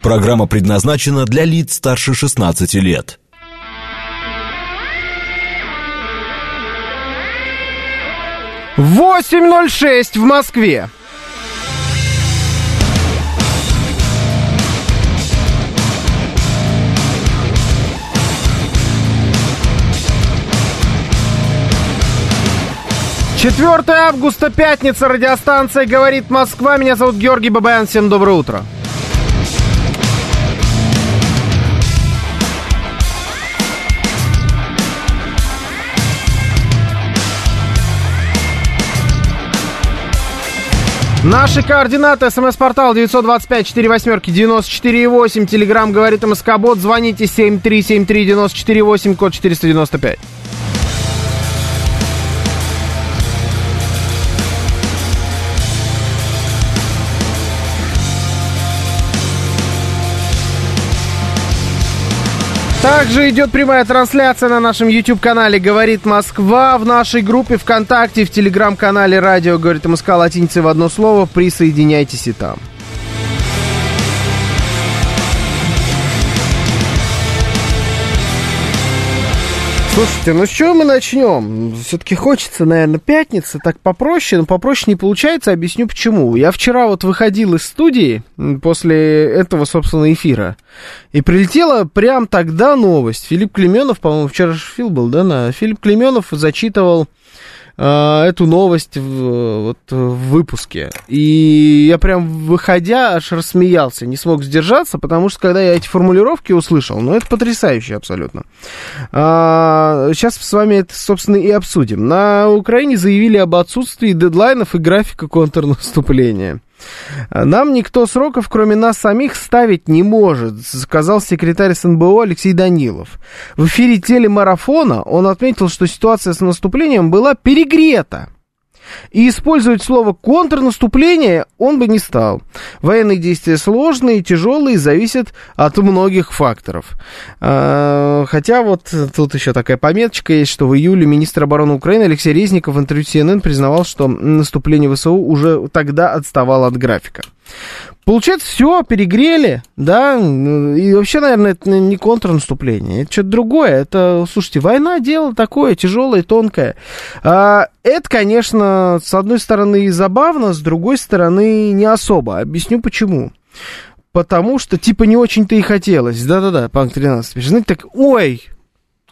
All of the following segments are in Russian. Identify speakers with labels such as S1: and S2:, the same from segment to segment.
S1: Программа предназначена для лиц старше 16 лет.
S2: Восемь ноль шесть в Москве. Четвертое августа, пятница, радиостанция «Говорит Москва». Меня зовут Георгий Бабаян. Всем доброе утро. Наши координаты. СМС-портал 925-48-94-8. Телеграмм говорит МСК-бот. Звоните 7373-94-8, код 495. Также идет прямая трансляция на нашем YouTube-канале «Говорит Москва», в нашей группе ВКонтакте, в Телеграм-канале «Радио Говорит МСК» латиницей в одно слово. Присоединяйтесь и там. Слушайте, ну с чего мы начнем? Все-таки хочется, наверное, пятница, так попроще, но попроще не получается, объясню почему. Я вчера вот выходил из студии после этого, собственно, эфира, и прилетела прям тогда новость. Филипп Клеменов, по-моему, вчера же Фил был, да, на Филипп Клеменов зачитывал э, эту новость в, вот, в выпуске. И я прям, выходя, аж рассмеялся, не смог сдержаться, потому что когда я эти формулировки услышал, ну, это потрясающе абсолютно. А, сейчас с вами это, собственно, и обсудим. На Украине заявили об отсутствии дедлайнов и графика контрнаступления. Нам никто сроков, кроме нас самих, ставить не может, сказал секретарь СНБО Алексей Данилов. В эфире телемарафона он отметил, что ситуация с наступлением была перегрета. И использовать слово контрнаступление он бы не стал. Военные действия сложные, тяжелые, зависят от многих факторов. А, хотя вот тут еще такая пометочка есть, что в июле министр обороны Украины Алексей Резников в интервью CNN признавал, что наступление ВСУ уже тогда отставало от графика. Получается, все, перегрели, да, и вообще, наверное, это не контрнаступление, это что-то другое, это, слушайте, война дело такое, тяжелое, тонкое. А, это, конечно, с одной стороны забавно, с другой стороны не особо, объясню почему. Потому что, типа, не очень-то и хотелось. Да-да-да, панк 13. Знаете, так, ой,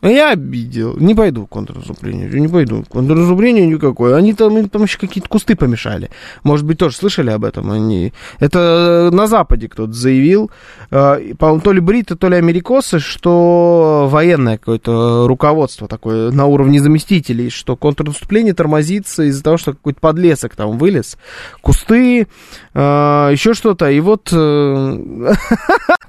S2: а я обидел. Не пойду в контрнаступление. Не пойду. Контрнаступление никакое. Они там, им там еще какие-то кусты помешали. Может быть, тоже слышали об этом? Они... Это на Западе кто-то заявил. Э, по-моему, то ли бриты, то ли америкосы, что военное какое-то руководство такое на уровне заместителей, что контрнаступление тормозится из-за того, что какой-то подлесок там вылез. Кусты, э, еще что-то. И вот э,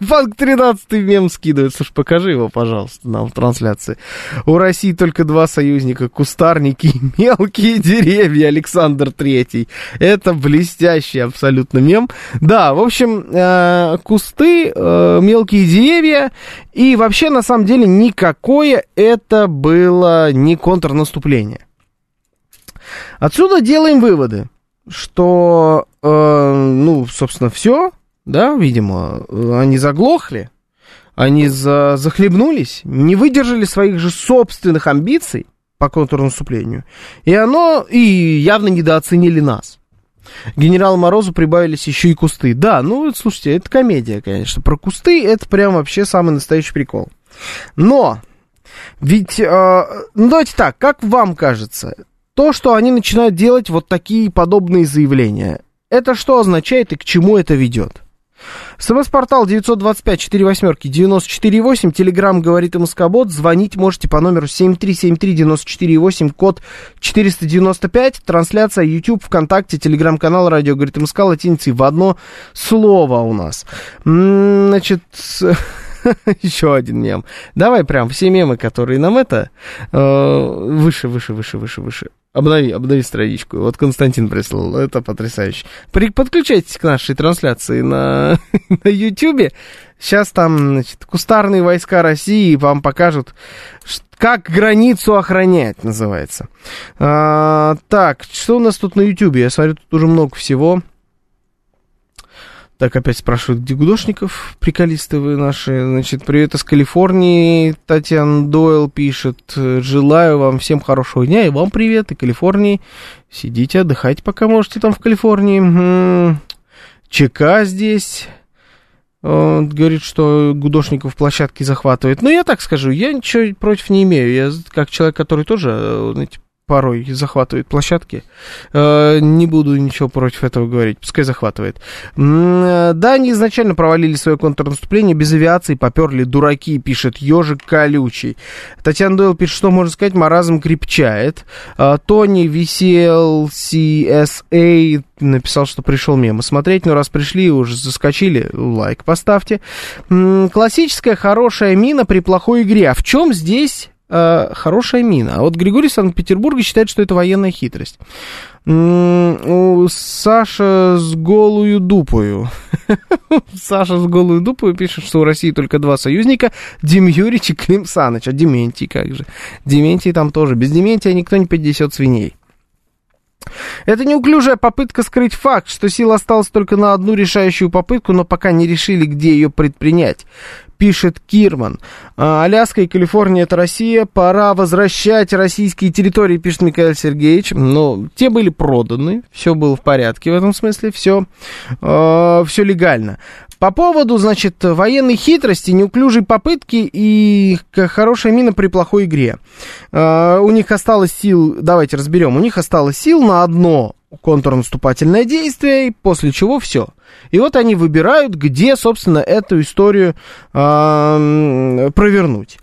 S2: Фанк 13 мем скидывает. Слушай, покажи его, пожалуйста, нам в трансляции трансляции. У России только два союзника, кустарники и мелкие деревья, Александр Третий. Это блестящий абсолютно мем. Да, в общем, э, кусты, э, мелкие деревья, и вообще, на самом деле, никакое это было не контрнаступление. Отсюда делаем выводы, что, э, ну, собственно, все, да, видимо, они заглохли, они за, захлебнулись, не выдержали своих же собственных амбиций по контрнаступлению, и оно, и явно недооценили нас. Генерал Морозу прибавились еще и кусты. Да, ну, слушайте, это комедия, конечно. Про кусты это прям вообще самый настоящий прикол. Но, ведь, э, ну, давайте так, как вам кажется, то, что они начинают делать вот такие подобные заявления, это что означает и к чему это ведет? СМС-портал 925-48-94-8, Телеграмм говорит МСК-бот, звонить можете по номеру 7373-94-8, код 495, трансляция YouTube, ВКонтакте, Телеграм-канал Радио говорит МСК, латиницей в одно слово у нас. Значит, еще один мем. Давай прям все мемы, которые нам это, э, выше, выше, выше, выше, выше. Обнови, обнови страничку. Вот Константин прислал. Это потрясающе. При, подключайтесь к нашей трансляции на, на YouTube. Сейчас там, значит, кустарные войска России вам покажут, как границу охранять, называется. А, так, что у нас тут на YouTube? Я смотрю, тут уже много всего. Так, опять спрашивают, где Гудошников, приколисты вы наши. Значит, привет из Калифорнии. Татьяна Дойл пишет, желаю вам всем хорошего дня, и вам привет, и Калифорнии. Сидите, отдыхайте, пока можете там в Калифорнии. ЧК здесь. Он говорит, что Гудошников площадки захватывает. Ну, я так скажу, я ничего против не имею. Я как человек, который тоже, знаете, порой захватывает площадки. Э, не буду ничего против этого говорить, пускай захватывает. Э, да, они изначально провалили свое контрнаступление без авиации, поперли дураки, пишет ежик колючий. Татьяна Дойл пишет, что можно сказать, маразм крепчает. Э, Тони висел CSA написал, что пришел мимо смотреть, но раз пришли уже заскочили, лайк поставьте. Классическая хорошая мина при плохой игре. А в чем здесь э, хорошая мина. А вот Григорий Санкт-Петербурга считает, что это военная хитрость. У Саша с голую дупою. Саша с голую дупою пишет, что у России только два союзника, Дим Юрич и Клим Саныч. А Дементий как же? Дементий там тоже. Без Дементия никто не поднесет свиней. Это неуклюжая попытка скрыть факт, что сил осталось только на одну решающую попытку, но пока не решили, где ее предпринять пишет Кирман. А, Аляска и Калифорния это Россия, пора возвращать российские территории, пишет Михаил Сергеевич. Но те были проданы, все было в порядке в этом смысле, все, э, а, все легально. По поводу, значит, военной хитрости, неуклюжей попытки и хорошая мина при плохой игре. Э, у них осталось сил, давайте разберем, у них осталось сил на одно контрнаступательное действие, после чего все. И вот они выбирают, где, собственно, эту историю э, провернуть.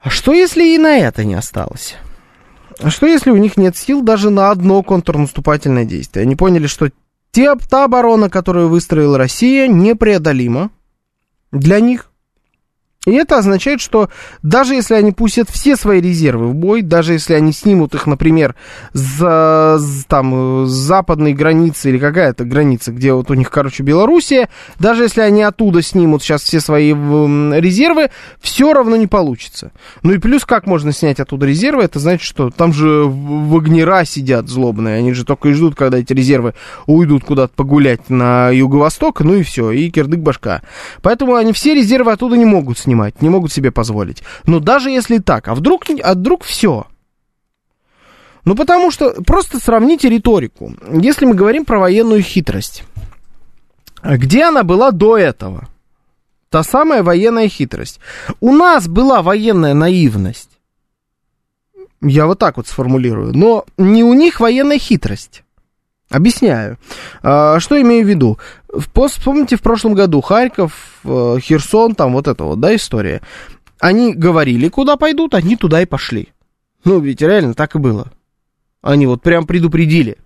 S2: А что, если и на это не осталось? А что, если у них нет сил даже на одно контрнаступательное действие? Они поняли, что те, та оборона, которую выстроила Россия, непреодолима для них. И это означает, что даже если они пустят все свои резервы в бой, даже если они снимут их, например, с, там, с западной границы или какая-то граница, где вот у них, короче, Белоруссия, даже если они оттуда снимут сейчас все свои резервы, все равно не получится. Ну и плюс, как можно снять оттуда резервы, это значит, что там же вагнера сидят злобные, они же только и ждут, когда эти резервы уйдут куда-то погулять на юго-восток, ну и все, и кирдык башка. Поэтому они все резервы оттуда не могут снимать снимать, не могут себе позволить. Но даже если так, а вдруг, а вдруг все? Ну, потому что просто сравните риторику. Если мы говорим про военную хитрость, где она была до этого? Та самая военная хитрость. У нас была военная наивность. Я вот так вот сформулирую. Но не у них военная хитрость. Объясняю. А, что имею в виду? Вспомните, в прошлом году Харьков, э, Херсон, там вот это вот, да, история. Они говорили, куда пойдут, они туда и пошли. Ну, ведь реально так и было. Они вот прям предупредили.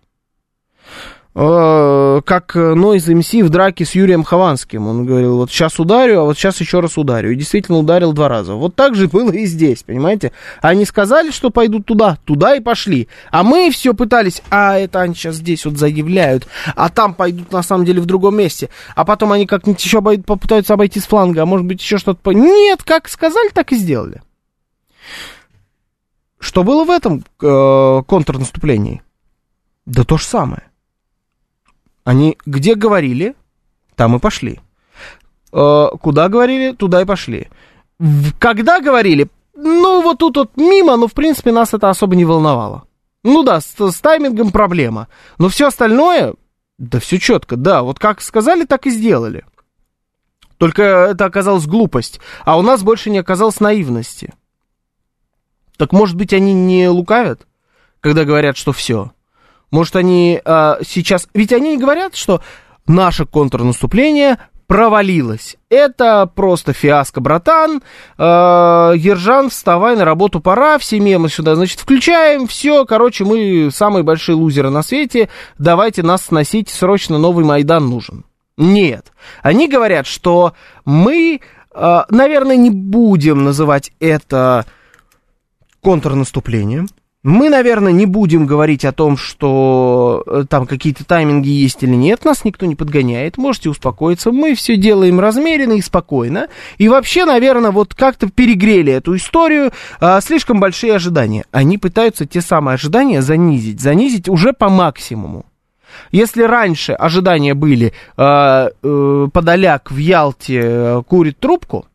S2: Э, как Нойз МС в драке с Юрием Хованским. Он говорил, вот сейчас ударю, а вот сейчас еще раз ударю. И действительно ударил два раза. Вот так же было и здесь, понимаете? Они сказали, что пойдут туда, туда и пошли. А мы все пытались, а это они сейчас здесь вот заявляют, а там пойдут на самом деле в другом месте. А потом они как-нибудь еще попытаются обойти с фланга, а может быть еще что-то... Нет, как сказали, так и сделали. Что было в этом э, контрнаступлении? Да то же самое. Они где говорили, там и пошли. Э, куда говорили, туда и пошли. Когда говорили, ну вот тут вот мимо, но в принципе нас это особо не волновало. Ну да, с, с таймингом проблема. Но все остальное, да все четко, да, вот как сказали, так и сделали. Только это оказалась глупость, а у нас больше не оказалось наивности. Так может быть они не лукавят, когда говорят, что все? Может, они а, сейчас... Ведь они говорят, что наше контрнаступление провалилось. Это просто фиаско, братан. Э, Ержан, вставай, на работу пора, все мемы сюда, значит, включаем, все, короче, мы самые большие лузеры на свете, давайте нас сносить, срочно новый Майдан нужен. Нет. Они говорят, что мы, э, наверное, не будем называть это контрнаступлением, мы, наверное, не будем говорить о том, что э, там какие-то тайминги есть или нет, нас никто не подгоняет, можете успокоиться, мы все делаем размеренно и спокойно. И вообще, наверное, вот как-то перегрели эту историю, а, слишком большие ожидания. Они пытаются те самые ожидания занизить, занизить уже по максимуму. Если раньше ожидания были э, э, Подоляк в Ялте э, курит трубку,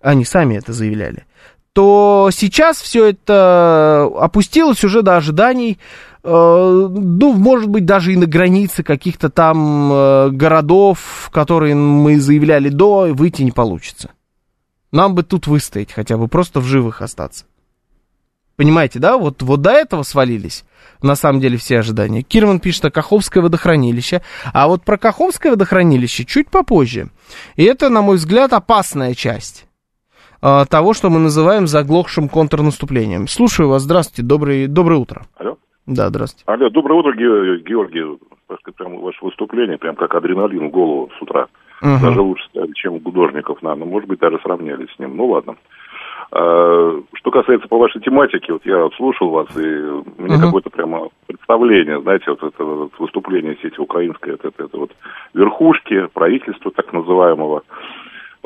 S2: они сами это заявляли, то сейчас все это опустилось уже до ожиданий, э, ну, может быть, даже и на границе каких-то там э, городов, которые мы заявляли до, выйти не получится. Нам бы тут выстоять хотя бы, просто в живых остаться. Понимаете, да? Вот, вот до этого свалились, на самом деле, все ожидания. Кирман пишет о Каховское водохранилище, а вот про Каховское водохранилище чуть попозже. И это, на мой взгляд, опасная часть э, того, что мы называем заглохшим контрнаступлением. Слушаю вас, здравствуйте, добрый, доброе утро.
S3: Алло.
S2: Да, здравствуйте.
S3: Алло, доброе утро, Георгий. Прям ваше выступление, прям как адреналин в голову с утра. Угу. Даже лучше чем у художников, наверное. Может быть, даже сравнялись с ним. Ну, ладно. А, что касается по вашей тематике, вот я слушал вас, и у меня угу. какое-то прямо представление, знаете, вот это вот выступление сети украинской, это, это, это вот верхушки правительства так называемого.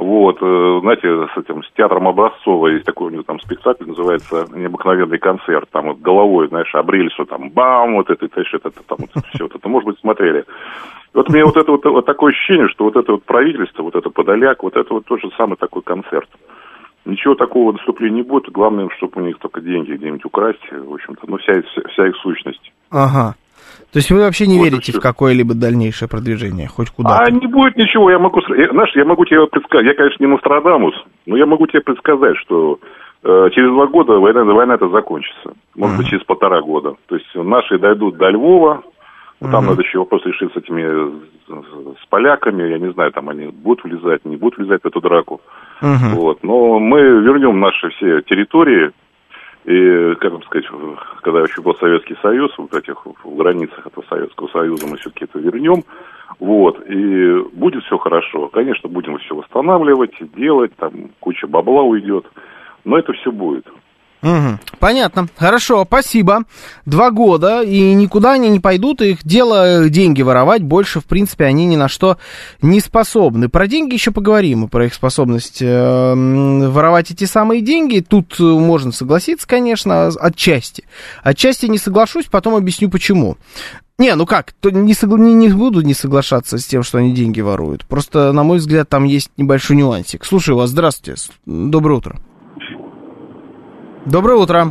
S3: Вот, э, знаете, с этим, с театром Образцова есть такой у него там спектакль, называется «Необыкновенный концерт». Там вот головой, знаешь, обрели, что там бам, вот это, это, это, там вот все вот это, может быть, смотрели. Вот меня вот это вот, вот такое ощущение, что вот это вот правительство, вот это Подоляк, вот это вот тот же самый такой концерт. Ничего такого наступления не будет. Главное, чтобы у них только деньги где-нибудь украсть, в общем-то, ну, вся, вся их сущность.
S2: Ага. То есть вы вообще не вот верите в какое-либо дальнейшее продвижение, хоть куда-то?
S3: А не будет ничего, я могу, знаешь, я могу тебе предсказать, я, конечно, не Нострадамус, но я могу тебе предсказать, что э, через два года война, война это закончится, может uh-huh. быть, через полтора года. То есть наши дойдут до Львова, там надо еще вопрос решить с этими, с, поляками, я не знаю, там они будут влезать, не будут влезать в эту драку. Uh-huh. Вот. Но мы вернем наши все территории, и, как вам сказать, когда еще был Советский Союз, вот этих в границах этого Советского Союза мы все-таки это вернем. Вот, и будет все хорошо. Конечно, будем все восстанавливать, делать, там куча бабла уйдет, но это все будет.
S2: Угу. Понятно. Хорошо, спасибо. Два года, и никуда они не пойдут, их дело деньги воровать, больше, в принципе, они ни на что не способны. Про деньги еще поговорим, и про их способность э, воровать эти самые деньги. Тут э, можно согласиться, конечно, отчасти. Отчасти не соглашусь, потом объясню почему. Не, ну как, то не, согла... не, не буду не соглашаться с тем, что они деньги воруют. Просто, на мой взгляд, там есть небольшой нюансик. Слушаю вас, здравствуйте, доброе утро. Доброе утро.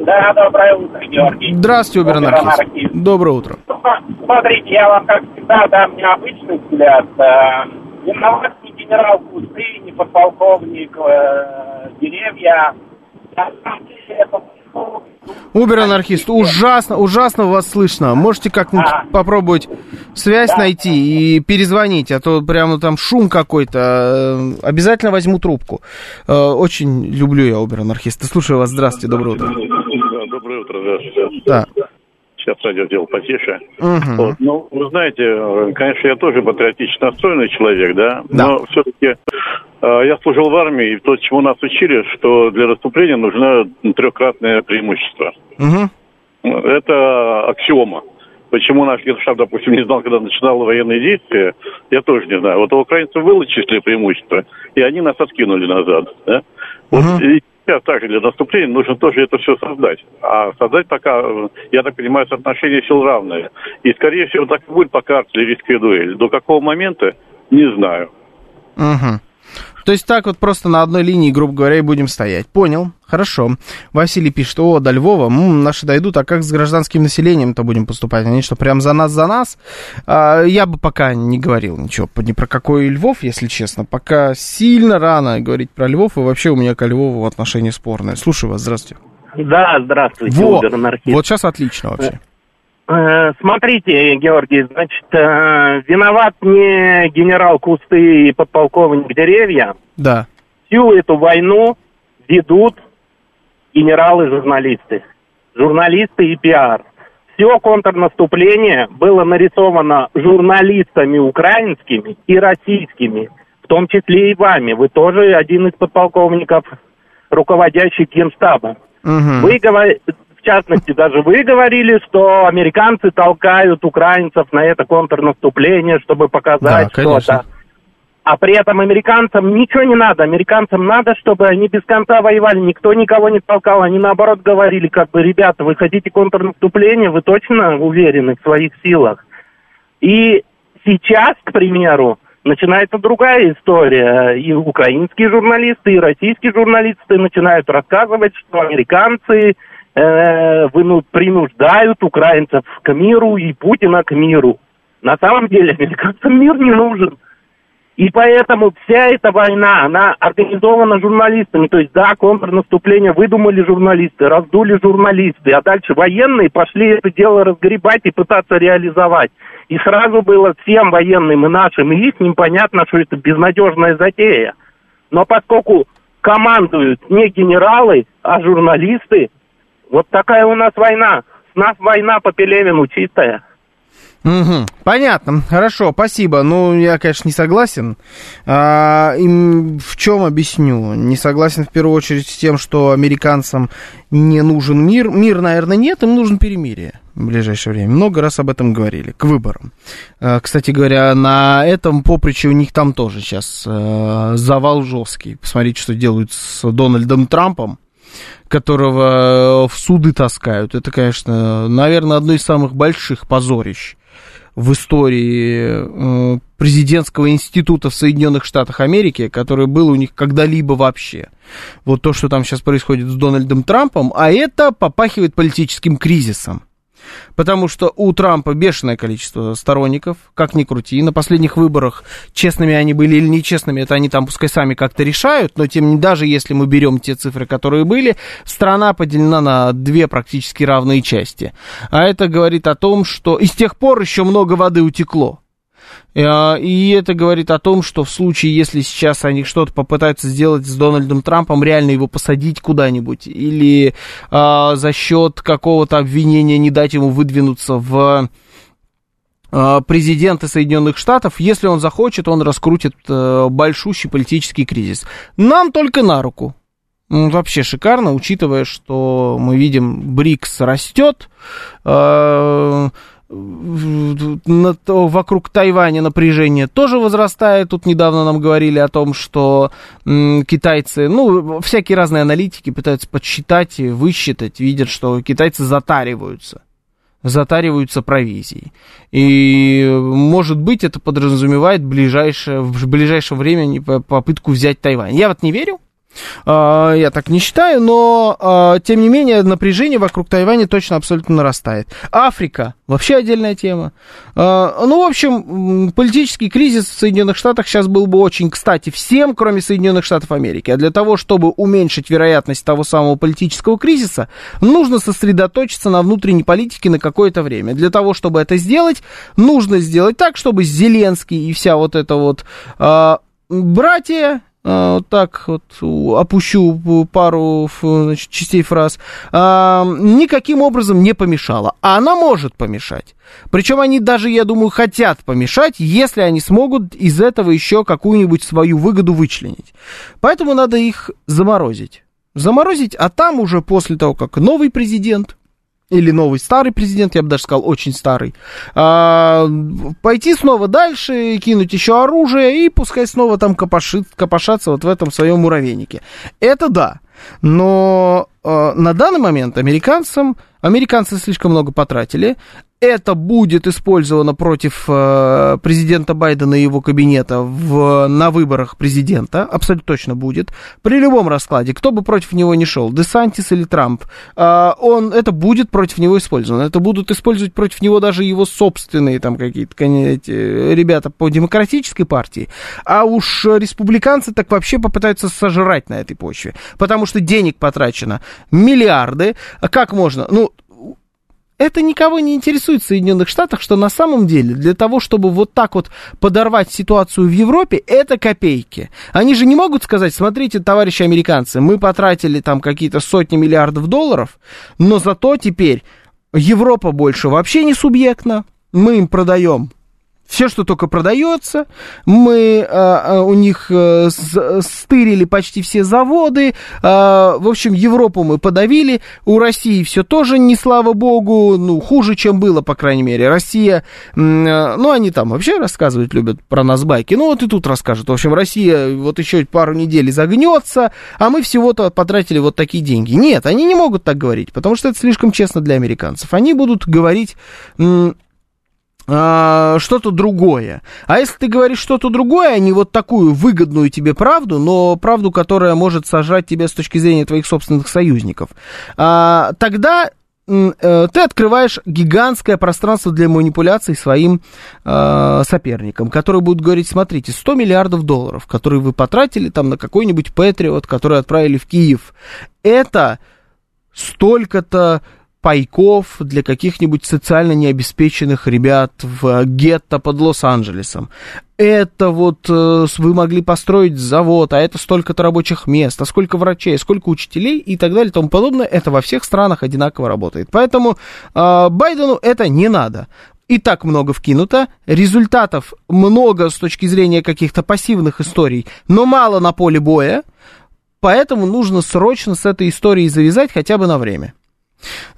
S4: Да, доброе утро, Георгий.
S2: Здравствуйте, Убер Доброе утро.
S4: Смотрите, я вам, как всегда, дам необычный взгляд. Э, виноват не генерал Кусты, не подполковник э, деревья. На самом деле, это
S2: Убер-анархист, ужасно, ужасно вас слышно. Можете как-нибудь а. попробовать связь да. найти и перезвонить, а то прямо там шум какой-то. Э, обязательно возьму трубку. Э, очень люблю я Убер-анархиста. Слушаю вас, здравствуйте, доброе утро.
S3: Доброе утро, здравствуйте.
S2: Да
S3: сейчас радио сделал потише. Угу. Вот. Ну, вы знаете, э, конечно, я тоже патриотично настроенный человек, да, да. но все-таки э, я служил в армии, и то, чему нас учили, что для расступления нужно трехкратное преимущество. Угу. Это аксиома. Почему наш генштаб, допустим, не знал, когда начинал военные действия, я тоже не знаю. Вот у украинцев было числе преимущество, и они нас откинули назад. Да? Вот угу. и сейчас также для наступления нужно тоже это все создать. А создать пока, я так понимаю, соотношение сил равное. И, скорее всего, так и будет пока артиллерийская дуэль. До какого момента, не знаю.
S2: Угу. То есть так вот просто на одной линии, грубо говоря, и будем стоять. Понял, хорошо. Василий пишет, о, до Львова, м, наши дойдут, а как с гражданским населением-то будем поступать? Они что, прям за нас, за нас? А, я бы пока не говорил ничего ни про какой Львов, если честно. Пока сильно рано говорить про Львов, и вообще у меня к Львову отношение спорное. Слушаю вас, здравствуйте.
S4: Да, здравствуйте,
S2: Во, Вот сейчас отлично вообще.
S4: Э, смотрите, Георгий, значит, э, виноват не генерал Кусты и подполковник Деревья.
S2: Да.
S4: Всю эту войну ведут генералы-журналисты. Журналисты и пиар. Все контрнаступление было нарисовано журналистами украинскими и российскими, в том числе и вами. Вы тоже один из подполковников, руководящий Генштаба. Угу. Вы частности, даже вы говорили, что американцы толкают украинцев на это контрнаступление, чтобы показать да, что-то. А при этом американцам ничего не надо. Американцам надо, чтобы они без конца воевали. Никто никого не толкал. Они наоборот говорили, как бы, ребята, вы хотите контрнаступление, вы точно уверены в своих силах. И сейчас, к примеру, начинается другая история. И украинские журналисты, и российские журналисты начинают рассказывать, что американцы э, принуждают украинцев к миру и Путина к миру. На самом деле американцам мир не нужен. И поэтому вся эта война, она организована журналистами. То есть, да, контрнаступление выдумали журналисты, раздули журналисты, а дальше военные пошли это дело разгребать и пытаться реализовать. И сразу было всем военным и нашим, и их непонятно, что это безнадежная затея. Но поскольку командуют не генералы, а журналисты, вот такая у нас война. С нас война по Пелевину чистая.
S2: Угу, понятно, хорошо, спасибо. Ну, я, конечно, не согласен. А, им в чем объясню? Не согласен в первую очередь с тем, что американцам не нужен мир. Мир, наверное, нет, им нужен перемирие в ближайшее время. Много раз об этом говорили, к выборам. А, кстати говоря, на этом поприще у них там тоже сейчас а, завал жесткий. Посмотрите, что делают с Дональдом Трампом которого в суды таскают. Это, конечно, наверное, одно из самых больших позорищ в истории э, президентского института в Соединенных Штатах Америки, который был у них когда-либо вообще. Вот то, что там сейчас происходит с Дональдом Трампом, а это попахивает политическим кризисом. Потому что у Трампа бешеное количество сторонников, как ни крути. На последних выборах, честными они были или нечестными, это они там пускай сами как-то решают, но тем не даже если мы берем те цифры, которые были, страна поделена на две практически равные части. А это говорит о том, что и с тех пор еще много воды утекло. Э, и это говорит о том, что в случае, если сейчас они что-то попытаются сделать с Дональдом Трампом, реально его посадить куда-нибудь, или а, за счет какого-то обвинения не дать ему выдвинуться в а, президента Соединенных Штатов, если он захочет, он раскрутит а, большущий политический кризис. Нам только на руку. Вообще шикарно, учитывая, что мы видим, БРИКС растет, э, вокруг Тайваня напряжение тоже возрастает. Тут недавно нам говорили о том, что китайцы, ну, всякие разные аналитики пытаются подсчитать и высчитать, видят, что китайцы затариваются затариваются провизией. И, может быть, это подразумевает ближайшее, в ближайшее время попытку взять Тайвань. Я вот не верю, я так не считаю, но а, тем не менее напряжение вокруг Тайваня точно абсолютно нарастает. Африка вообще отдельная тема. А, ну, в общем, политический кризис в Соединенных Штатах сейчас был бы очень кстати всем, кроме Соединенных Штатов Америки. А для того, чтобы уменьшить вероятность того самого политического кризиса, нужно сосредоточиться на внутренней политике на какое-то время. Для того, чтобы это сделать, нужно сделать так, чтобы Зеленский и вся вот эта вот братья а, так вот опущу пару значит, частей фраз, а, никаким образом не помешала. А она может помешать. Причем они даже, я думаю, хотят помешать, если они смогут из этого еще какую-нибудь свою выгоду вычленить. Поэтому надо их заморозить. Заморозить, а там уже после того, как новый президент или новый старый президент, я бы даже сказал, очень старый, а, пойти снова дальше, кинуть еще оружие и пускай снова там копошит, копошаться вот в этом своем муравейнике. Это да. Но э, на данный момент американцам, американцы слишком много потратили, это будет использовано против э, президента Байдена и его кабинета в, на выборах президента, абсолютно точно будет. При любом раскладе, кто бы против него не шел, Десантис или Трамп, э, он, это будет против него использовано. Это будут использовать против него даже его собственные там какие-то ребята по демократической партии. А уж республиканцы так вообще попытаются сожрать на этой почве. Потому что денег потрачено миллиарды. Как можно? Ну, это никого не интересует в Соединенных Штатах, что на самом деле для того, чтобы вот так вот подорвать ситуацию в Европе, это копейки. Они же не могут сказать, смотрите, товарищи американцы, мы потратили там какие-то сотни миллиардов долларов, но зато теперь Европа больше вообще не субъектна, мы им продаем все, что только продается. Мы а, у них а, стырили почти все заводы. А, в общем, Европу мы подавили. У России все тоже не слава богу, ну, хуже, чем было, по крайней мере. Россия, ну, они там вообще рассказывать любят про нас байки. Ну, вот и тут расскажут. В общем, Россия вот еще пару недель загнется, а мы всего-то потратили вот такие деньги. Нет, они не могут так говорить, потому что это слишком честно для американцев. Они будут говорить а, что-то другое. А если ты говоришь что-то другое, а не вот такую выгодную тебе правду, но правду, которая может сажать тебя с точки зрения твоих собственных союзников, а, тогда э, ты открываешь гигантское пространство для манипуляций своим э, соперникам, которые будут говорить, смотрите, 100 миллиардов долларов, которые вы потратили там на какой-нибудь Патриот, который отправили в Киев, это столько-то пайков для каких-нибудь социально необеспеченных ребят в гетто под Лос-Анджелесом. Это вот э, вы могли построить завод, а это столько-то рабочих мест, а сколько врачей, сколько учителей и так далее и тому подобное. Это во всех странах одинаково работает. Поэтому э, Байдену это не надо. И так много вкинуто, результатов много с точки зрения каких-то пассивных историй, но мало на поле боя, поэтому нужно срочно с этой историей завязать хотя бы на время.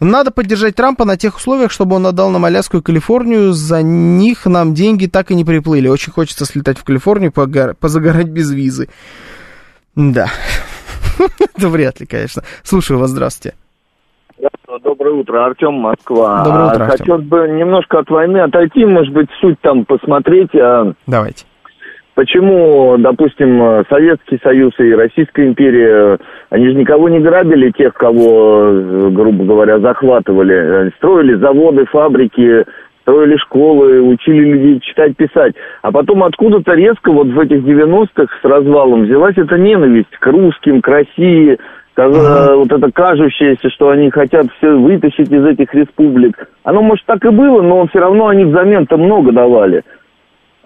S2: Надо поддержать Трампа на тех условиях, чтобы он отдал нам Аляску и Калифорнию. За них нам деньги так и не приплыли. Очень хочется слетать в Калифорнию, позагорать без визы. Да. Это вряд ли, конечно. Слушаю вас, здравствуйте.
S5: Доброе утро, Артем, Москва.
S2: Доброе утро,
S5: Артем. Хотелось бы немножко от войны отойти, может быть, суть там посмотреть. А
S2: Давайте.
S5: Почему, допустим, Советский Союз и Российская империя, они же никого не грабили, тех, кого, грубо говоря, захватывали. Строили заводы, фабрики, строили школы, учили людей читать, писать. А потом откуда-то резко вот в этих 90-х с развалом взялась эта ненависть к русским, к России, uh-huh. вот это кажущееся, что они хотят все вытащить из этих республик. Оно, может, так и было, но все равно они взамен-то много давали.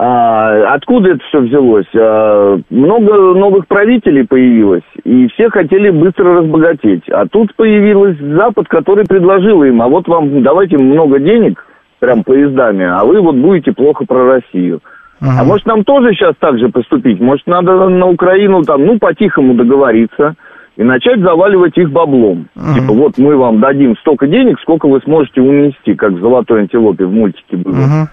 S5: А, откуда это все взялось? А, много новых правителей появилось, и все хотели быстро разбогатеть. А тут появился Запад, который предложил им, а вот вам давайте много денег, прям поездами, а вы вот будете плохо про Россию. Ага. А может нам тоже сейчас так же поступить? Может надо на Украину там, ну, по-тихому договориться и начать заваливать их баблом. Ага. Типа, вот мы вам дадим столько денег, сколько вы сможете унести, как в «Золотой антилопе» в мультике было. Ага.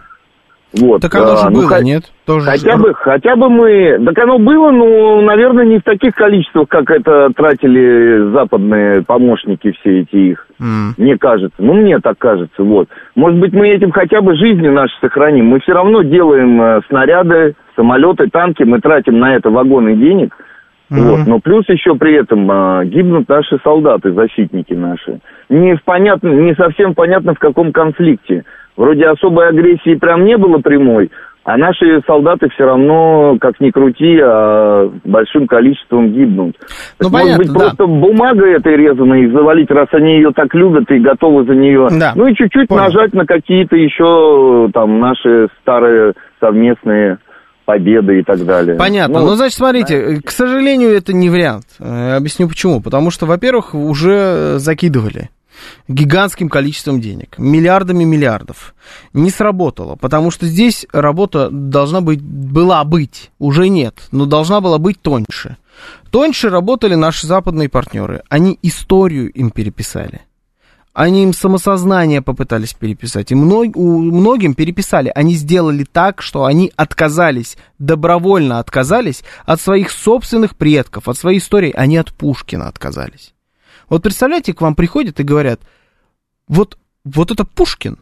S2: Вот. Так оно же а, ну, было, нет?
S5: Тоже хотя же... бы, хотя бы мы, так оно было, но, наверное, не в таких количествах, как это тратили западные помощники все эти их. Mm. Мне кажется, ну мне так кажется, вот. Может быть, мы этим хотя бы жизни наши сохраним. Мы все равно делаем э, снаряды, самолеты, танки, мы тратим на это вагоны денег. Mm-hmm. Вот. Но плюс еще при этом э, гибнут наши солдаты, защитники наши. Не, понятно, не совсем понятно, в каком конфликте. Вроде особой агрессии прям не было прямой, а наши солдаты все равно, как ни крути, а большим количеством гибнут. Ну, так, понятно, может быть, да. просто бумага этой резаной их завалить, раз они ее так любят и готовы за нее. Да. Ну и чуть-чуть Понял. нажать на какие-то еще там наши старые совместные победы и так далее.
S2: Понятно. Ну, ну значит, смотрите, к сожалению, это не вариант. Э, объясню почему. Потому что, во-первых, уже закидывали гигантским количеством денег, миллиардами миллиардов. Не сработало, потому что здесь работа должна быть, была быть, уже нет, но должна была быть тоньше. Тоньше работали наши западные партнеры. Они историю им переписали. Они им самосознание попытались переписать. И мног, у, многим переписали. Они сделали так, что они отказались, добровольно отказались от своих собственных предков, от своей истории. Они от Пушкина отказались. Вот представляете, к вам приходят и говорят, вот, вот это Пушкин,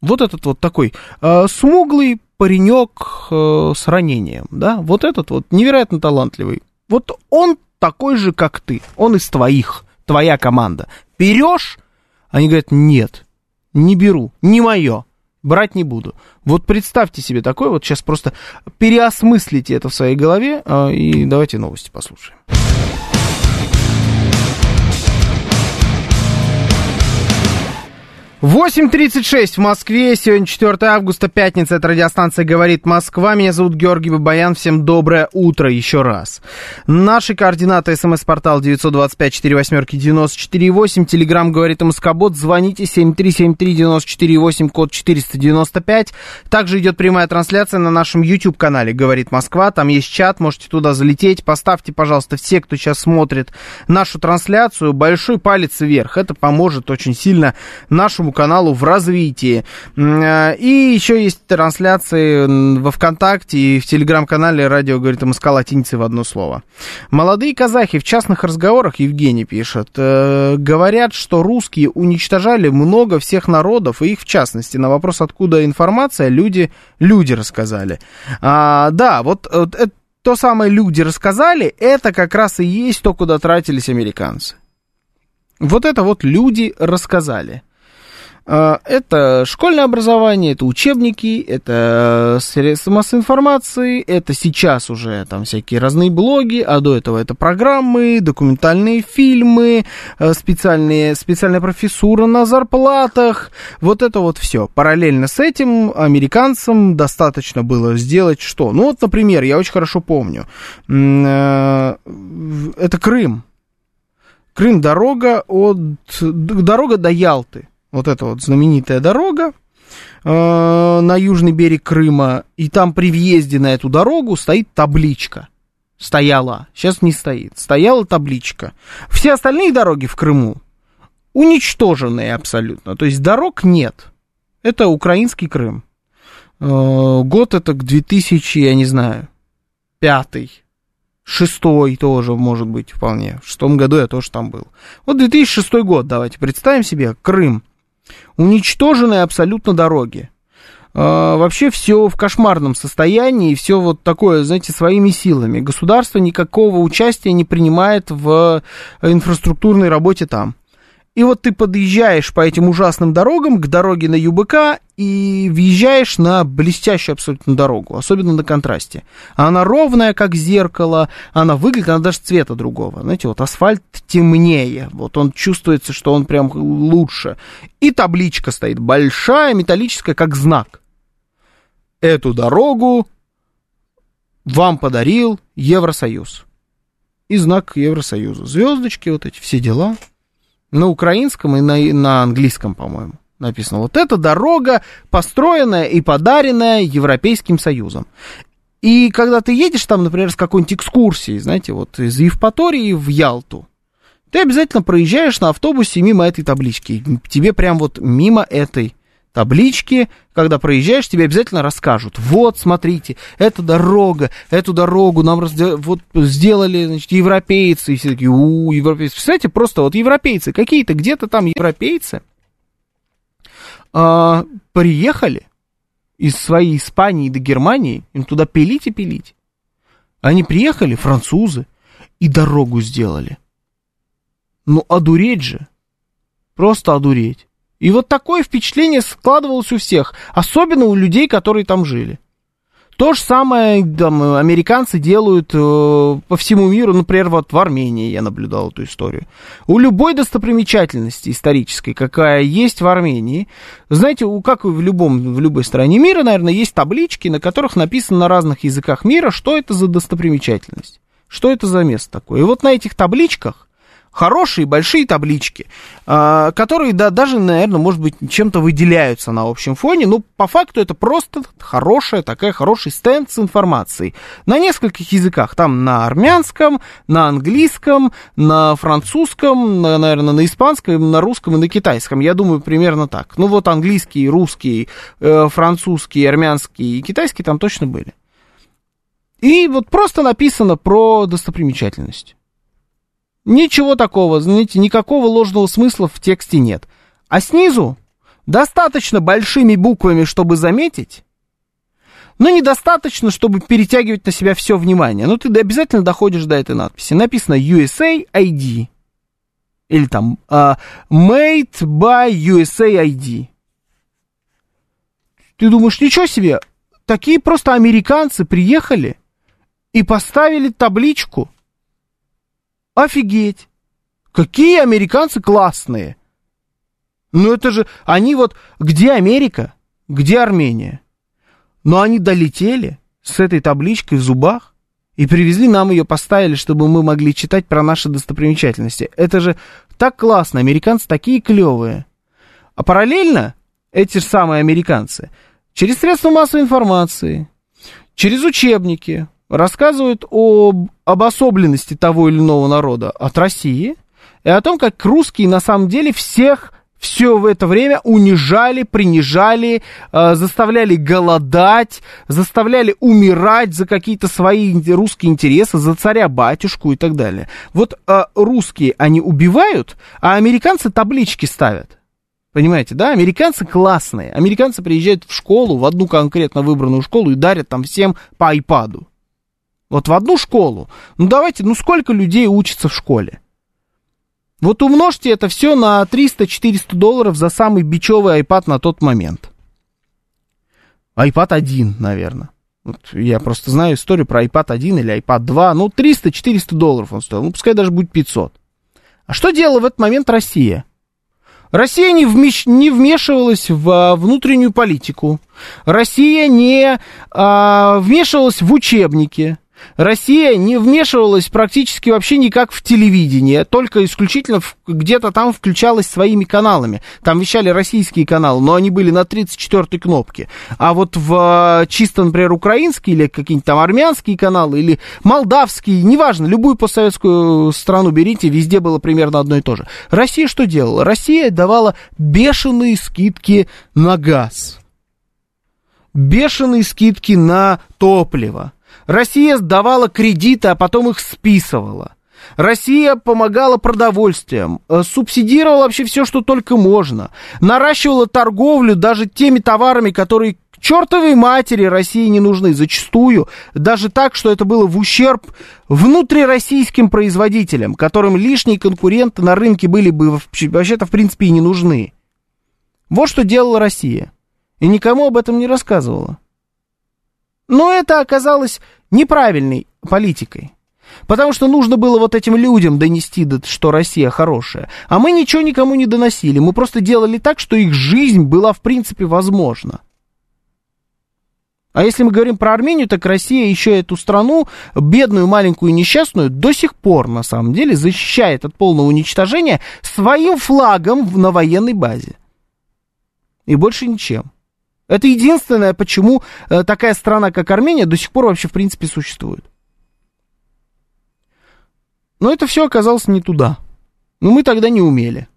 S2: вот этот вот такой э, смуглый паренек э, с ранением, да, вот этот вот невероятно талантливый, вот он такой же, как ты, он из твоих, твоя команда. Берешь? Они говорят, нет, не беру, не мое, брать не буду. Вот представьте себе такое, вот сейчас просто переосмыслите это в своей голове, э, и давайте новости послушаем. 8.36 в Москве. Сегодня 4 августа, пятница. Это радиостанция «Говорит Москва». Меня зовут Георгий Бабаян. Всем доброе утро еще раз. Наши координаты. СМС-портал 925-48-94-8. Телеграмм «Говорит Москобот». Звоните 7373-94-8, код 495. Также идет прямая трансляция на нашем YouTube-канале «Говорит Москва». Там есть чат, можете туда залететь. Поставьте, пожалуйста, все, кто сейчас смотрит нашу трансляцию, большой палец вверх. Это поможет очень сильно нашему нашему каналу в развитии. Э, и еще есть трансляции во ВКонтакте и в телеграм-канале радио говорит МСК латиницей в одно слово. Молодые казахи в частных разговорах, Евгений пишет, э, говорят, что русские уничтожали много всех народов, и их в частности. На вопрос, откуда информация, люди, люди рассказали. А, да, вот, вот это, то самое люди рассказали, это как раз и есть то, куда тратились американцы. Вот это вот люди рассказали. А, это школьное образование, это учебники, это средства массовой информации, это сейчас уже там всякие разные блоги, а до этого это программы, документальные фильмы, э, специальные, специальная профессура на зарплатах, вот это вот все. Параллельно с этим американцам достаточно было сделать что? Ну вот, например, я очень хорошо помню, э, это Крым. Крым дорога от дорога до Ялты вот эта вот знаменитая дорога э, на южный берег Крыма, и там при въезде на эту дорогу стоит табличка. Стояла, сейчас не стоит, стояла табличка. Все остальные дороги в Крыму уничтоженные абсолютно, то есть дорог нет. Это украинский Крым. Э, год это к 2000, я не знаю, пятый, шестой тоже, может быть, вполне. В шестом году я тоже там был. Вот 2006 год, давайте представим себе, Крым. Уничтожены абсолютно дороги. А, вообще все в кошмарном состоянии, все вот такое, знаете, своими силами. Государство никакого участия не принимает в инфраструктурной работе там. И вот ты подъезжаешь по этим ужасным дорогам к дороге на ЮБК и въезжаешь на блестящую абсолютно дорогу, особенно на контрасте. Она ровная, как зеркало, она выглядит, она даже цвета другого. Знаете, вот асфальт темнее, вот он чувствуется, что он прям лучше. И табличка стоит большая, металлическая, как знак. Эту дорогу вам подарил Евросоюз. И знак Евросоюза. Звездочки, вот эти все дела на украинском и на, на английском, по-моему, написано. Вот эта дорога, построенная и подаренная Европейским Союзом. И когда ты едешь там, например, с какой-нибудь экскурсией, знаете, вот из Евпатории в Ялту, ты обязательно проезжаешь на автобусе мимо этой таблички. Тебе прям вот мимо этой таблички, когда проезжаешь, тебе обязательно расскажут. Вот, смотрите, эта дорога, эту дорогу нам разде... вот сделали, значит, европейцы. И все такие, у, европейцы. Представляете, просто вот европейцы, какие-то где-то там европейцы а, приехали из своей Испании до Германии, им туда пилить и пилить. Они приехали, французы, и дорогу сделали. Ну, одуреть же. Просто одуреть. И вот такое впечатление складывалось у всех, особенно у людей, которые там жили. То же самое там, американцы делают э, по всему миру, например, вот в Армении я наблюдал эту историю. У любой достопримечательности исторической, какая есть в Армении, знаете, у, как и в, любом, в любой стране мира, наверное, есть таблички, на которых написано на разных языках мира, что это за достопримечательность, что это за место такое. И вот на этих табличках хорошие большие таблички, а, которые да, даже, наверное, может быть, чем-то выделяются на общем фоне. Но по факту это просто хорошая такая хороший стенд с информацией на нескольких языках. Там на армянском, на английском, на французском, на, наверное, на испанском, на русском и на китайском. Я думаю, примерно так. Ну вот английский, русский, э, французский, армянский и китайский там точно были. И вот просто написано про достопримечательность. Ничего такого, знаете, никакого ложного смысла в тексте нет. А снизу достаточно большими буквами, чтобы заметить, но недостаточно, чтобы перетягивать на себя все внимание. Но ты обязательно доходишь до этой надписи. Написано USA ID. Или там uh, Made by USA ID. Ты думаешь, ничего себе, такие просто американцы приехали и поставили табличку – Офигеть! Какие американцы классные! Ну это же, они вот, где Америка, где Армения? Но они долетели с этой табличкой в зубах и привезли нам ее, поставили, чтобы мы могли читать про наши достопримечательности. Это же так классно, американцы такие клевые. А параллельно эти же самые американцы через средства массовой информации, через учебники рассказывают об обособленности того или иного народа от России и о том, как русские на самом деле всех все в это время унижали, принижали, э, заставляли голодать, заставляли умирать за какие-то свои русские интересы, за царя-батюшку и так далее. Вот э, русские они убивают, а американцы таблички ставят. Понимаете, да? Американцы классные. Американцы приезжают в школу, в одну конкретно выбранную школу и дарят там всем по айпаду. Вот в одну школу. Ну давайте, ну сколько людей учатся в школе? Вот умножьте это все на 300-400 долларов за самый бичевый iPad на тот момент. iPad 1, наверное. Вот я просто знаю историю про iPad 1 или iPad 2. Ну, 300-400 долларов он стоил. Ну, пускай даже будет 500. А что делала в этот момент Россия? Россия не, вмеш... не вмешивалась в а, внутреннюю политику. Россия не а, вмешивалась в учебники. Россия не вмешивалась практически вообще никак в телевидение, только исключительно где-то там включалась своими каналами. Там вещали российские каналы, но они были на 34-й кнопке. А вот в чисто, например, украинские или какие-нибудь там армянские каналы, или молдавские, неважно, любую постсоветскую страну берите, везде было примерно одно и то же. Россия что делала? Россия давала бешеные скидки на газ. Бешеные скидки на топливо Россия сдавала кредиты, а потом их списывала. Россия помогала продовольствием, э, субсидировала вообще все, что только можно, наращивала торговлю даже теми товарами, которые к чертовой матери России не нужны, зачастую, даже так, что это было в ущерб внутрироссийским производителям, которым лишние конкуренты на рынке были бы вообще-то в принципе и не нужны. Вот что делала Россия. И никому об этом не рассказывала. Но это оказалось неправильной политикой. Потому что нужно было вот этим людям донести, что Россия хорошая. А мы ничего никому не доносили. Мы просто делали так, что их жизнь была в принципе возможна. А если мы говорим про Армению, так Россия еще эту страну, бедную, маленькую, несчастную, до сих пор, на самом деле, защищает от полного уничтожения своим флагом на военной базе. И больше ничем. Это единственное, почему э, такая страна, как Армения, до сих пор вообще, в принципе, существует. Но это все оказалось не туда. Но мы тогда не умели.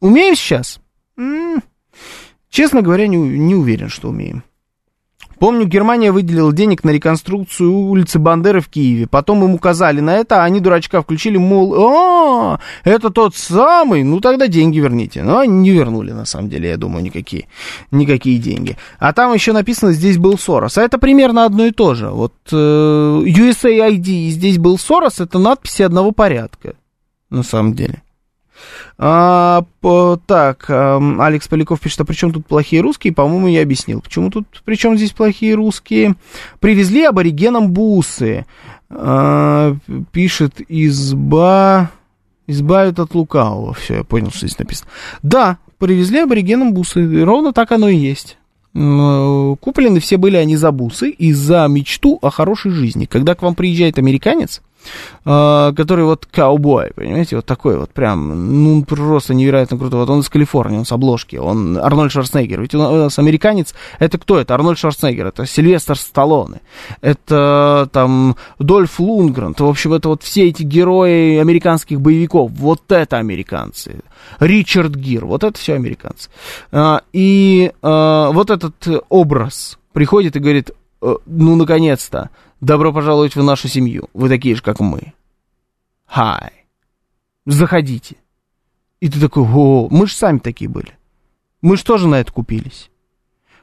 S2: Умеем сейчас? М-м- честно говоря, не, не уверен, что умеем. Помню, Германия выделила денег на реконструкцию улицы Бандеры в Киеве. Потом им указали на это, а они дурачка включили, мол, а, это тот самый, ну тогда деньги верните. Но они не вернули, на самом деле, я думаю, никакие, никакие деньги. А там еще написано, здесь был Сорос. А это примерно одно и то же. Вот э, USAID, здесь был Сорос, это надписи одного порядка, на самом деле. А, по, так, а, Алекс Поляков пишет, а при чем тут плохие русские? По-моему, я объяснил. Почему тут, при чем здесь плохие русские? Привезли аборигенам бусы. А, пишет изба... Избавят от лукавого. Все, я понял, что здесь написано. Да, привезли аборигенам бусы. Ровно так оно и есть. Куплены все были они за бусы и за мечту о хорошей жизни. Когда к вам приезжает американец, который вот каубой, понимаете, вот такой вот прям, ну, просто невероятно круто. Вот он из Калифорнии, он с обложки, он Арнольд Шварценеггер. Ведь у нас американец, это кто это? Арнольд Шварценеггер, это Сильвестр Сталлоне, это там Дольф Лунгрен, в общем, это вот все эти герои американских боевиков, вот это американцы. Ричард Гир, вот это все американцы. А, и а, вот этот образ приходит и говорит, «Э, ну, наконец-то, Добро пожаловать в нашу семью. Вы такие же, как мы. Хай. Заходите. И ты такой, о, мы же сами такие были. Мы же тоже на это купились.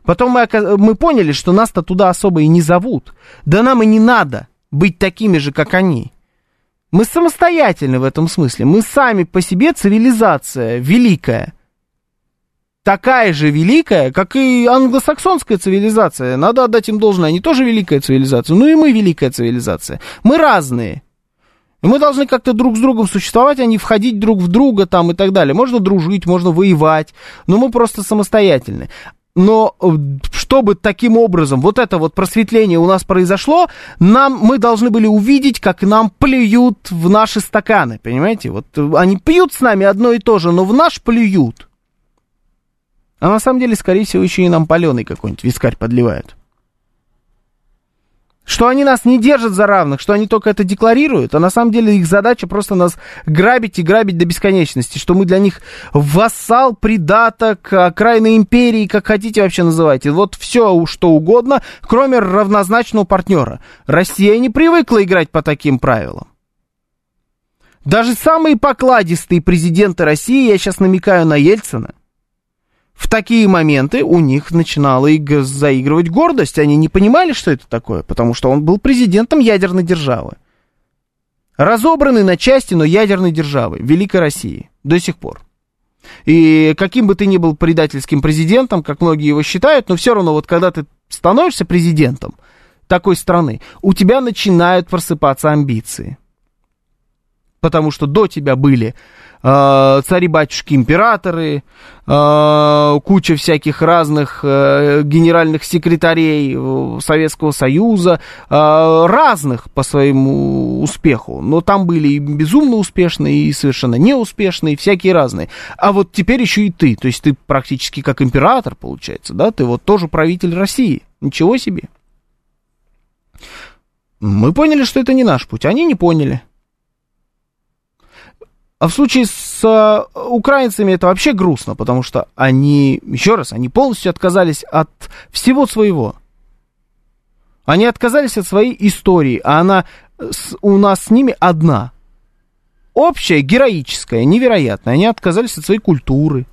S2: Потом мы, мы поняли, что нас-то туда особо и не зовут. Да нам и не надо быть такими же, как они. Мы самостоятельны в этом смысле. Мы сами по себе цивилизация великая такая же великая, как и англосаксонская цивилизация. Надо отдать им должное, они тоже великая цивилизация. Ну и мы великая цивилизация. Мы разные. И мы должны как-то друг с другом существовать, а не входить друг в друга там и так далее. Можно дружить, можно воевать, но мы просто самостоятельны. Но э, чтобы таким образом вот это вот просветление у нас произошло, нам, мы должны были увидеть, как нам плюют в наши стаканы, понимаете? Вот э, они пьют с нами одно и то же, но в наш плюют. А на самом деле, скорее всего, еще и нам паленый какой-нибудь вискарь подливают. Что они нас не держат за равных, что они только это декларируют, а на самом деле их задача просто нас грабить и грабить до бесконечности, что мы для них вассал, придаток, окраины империи, как хотите вообще называйте. Вот все, что угодно, кроме равнозначного партнера. Россия не привыкла играть по таким правилам. Даже самые покладистые президенты России, я сейчас намекаю на Ельцина, в такие моменты у них начинала заигрывать гордость. Они не понимали, что это такое, потому что он был президентом ядерной державы. Разобранный на части, но ядерной державы, Великой России, до сих пор. И каким бы ты ни был предательским президентом, как многие его считают, но все равно вот когда ты становишься президентом такой страны, у тебя начинают просыпаться амбиции. Потому что до тебя были Э, цари-батюшки, императоры, э, куча всяких разных э, генеральных секретарей Советского Союза, разных по своему успеху. Но там были и безумно успешные, и совершенно неуспешные, всякие разные. А вот теперь еще и ты, то есть ты практически как император, получается, да, ты вот тоже правитель России. Ничего себе. Мы поняли, что это не наш путь, они не поняли. А в случае с э, украинцами это вообще грустно, потому что они, еще раз, они полностью отказались от всего своего. Они отказались от своей истории, а она с, у нас с ними одна. Общая, героическая, невероятная. Они отказались от своей культуры.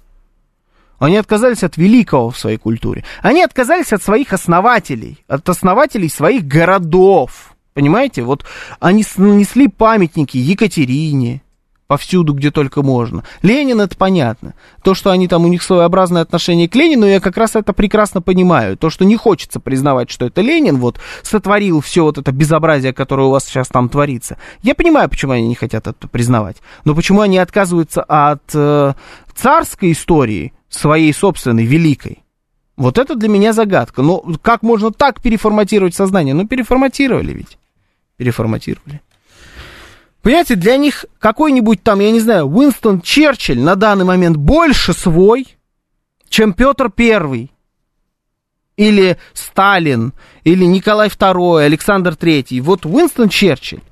S2: Они отказались от великого в своей культуре. Они отказались от своих основателей, от основателей своих городов. Понимаете? Вот они снесли памятники Екатерине, повсюду, где только можно. Ленин, это понятно. То, что они там, у них своеобразное отношение к Ленину, я как раз это прекрасно понимаю. То, что не хочется признавать, что это Ленин, вот, сотворил все вот это безобразие, которое у вас сейчас там творится. Я понимаю, почему они не хотят это признавать. Но почему они отказываются от э, царской истории, своей собственной, великой? Вот это для меня загадка. Но как можно так переформатировать сознание? Ну, переформатировали ведь. Переформатировали. Понимаете, для них какой-нибудь там, я не знаю, Уинстон Черчилль на данный момент больше свой, чем Петр Первый. Или Сталин, или Николай II, Александр Третий. Вот Уинстон Черчилль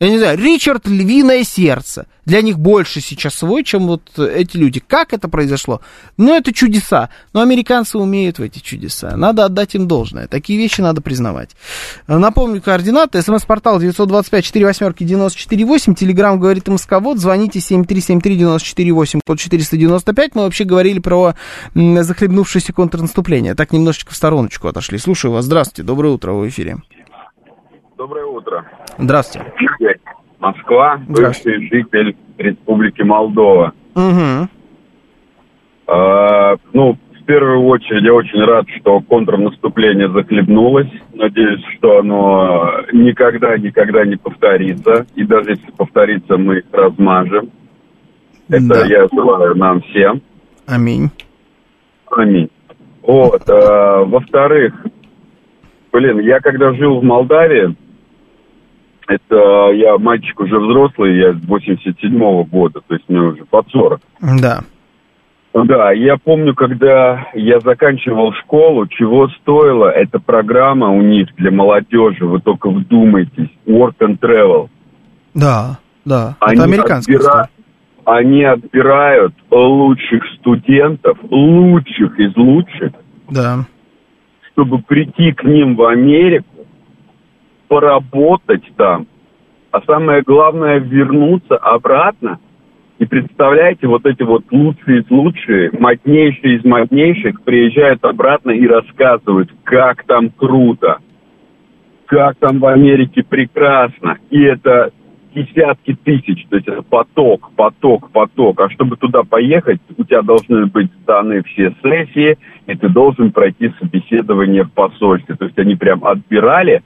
S2: я не знаю, Ричард Львиное Сердце. Для них больше сейчас свой, чем вот эти люди. Как это произошло? Ну, это чудеса. Но американцы умеют в эти чудеса. Надо отдать им должное. Такие вещи надо признавать. Напомню, координаты. СМС-портал 925-48-94-8. Телеграмм говорит МСК-вот. Звоните 7373-94-8, код 495. Мы вообще говорили про захлебнувшееся контрнаступление. Так немножечко в стороночку отошли. Слушаю вас. Здравствуйте. Доброе утро. В эфире.
S6: Доброе утро.
S2: Здравствуйте.
S6: Москва, бывший житель Республики Молдова.
S2: Угу.
S6: А, ну, в первую очередь, я очень рад, что контрнаступление захлебнулось. Надеюсь, что оно никогда-никогда не повторится. И даже если повторится, мы их размажем. Это да. я желаю нам всем.
S2: Аминь.
S6: Аминь. Вот. А, во-вторых, блин, я когда жил в Молдавии, это я мальчик уже взрослый, я 87-го года, то есть мне уже под 40.
S2: Да.
S6: Да, я помню, когда я заканчивал школу, чего стоила эта программа у них для молодежи, вы только вдумайтесь, Work and Travel.
S2: Да, да, они это американская отбира...
S6: Они отбирают лучших студентов, лучших из лучших,
S2: да.
S6: чтобы прийти к ним в Америку, поработать там, а самое главное вернуться обратно. И представляете, вот эти вот лучшие из лучших, моднейшие из моднейших приезжают обратно и рассказывают, как там круто, как там в Америке прекрасно. И это десятки тысяч, то есть это поток, поток, поток. А чтобы туда поехать, у тебя должны быть сданы все сессии, и ты должен пройти собеседование в посольстве. То есть они прям отбирали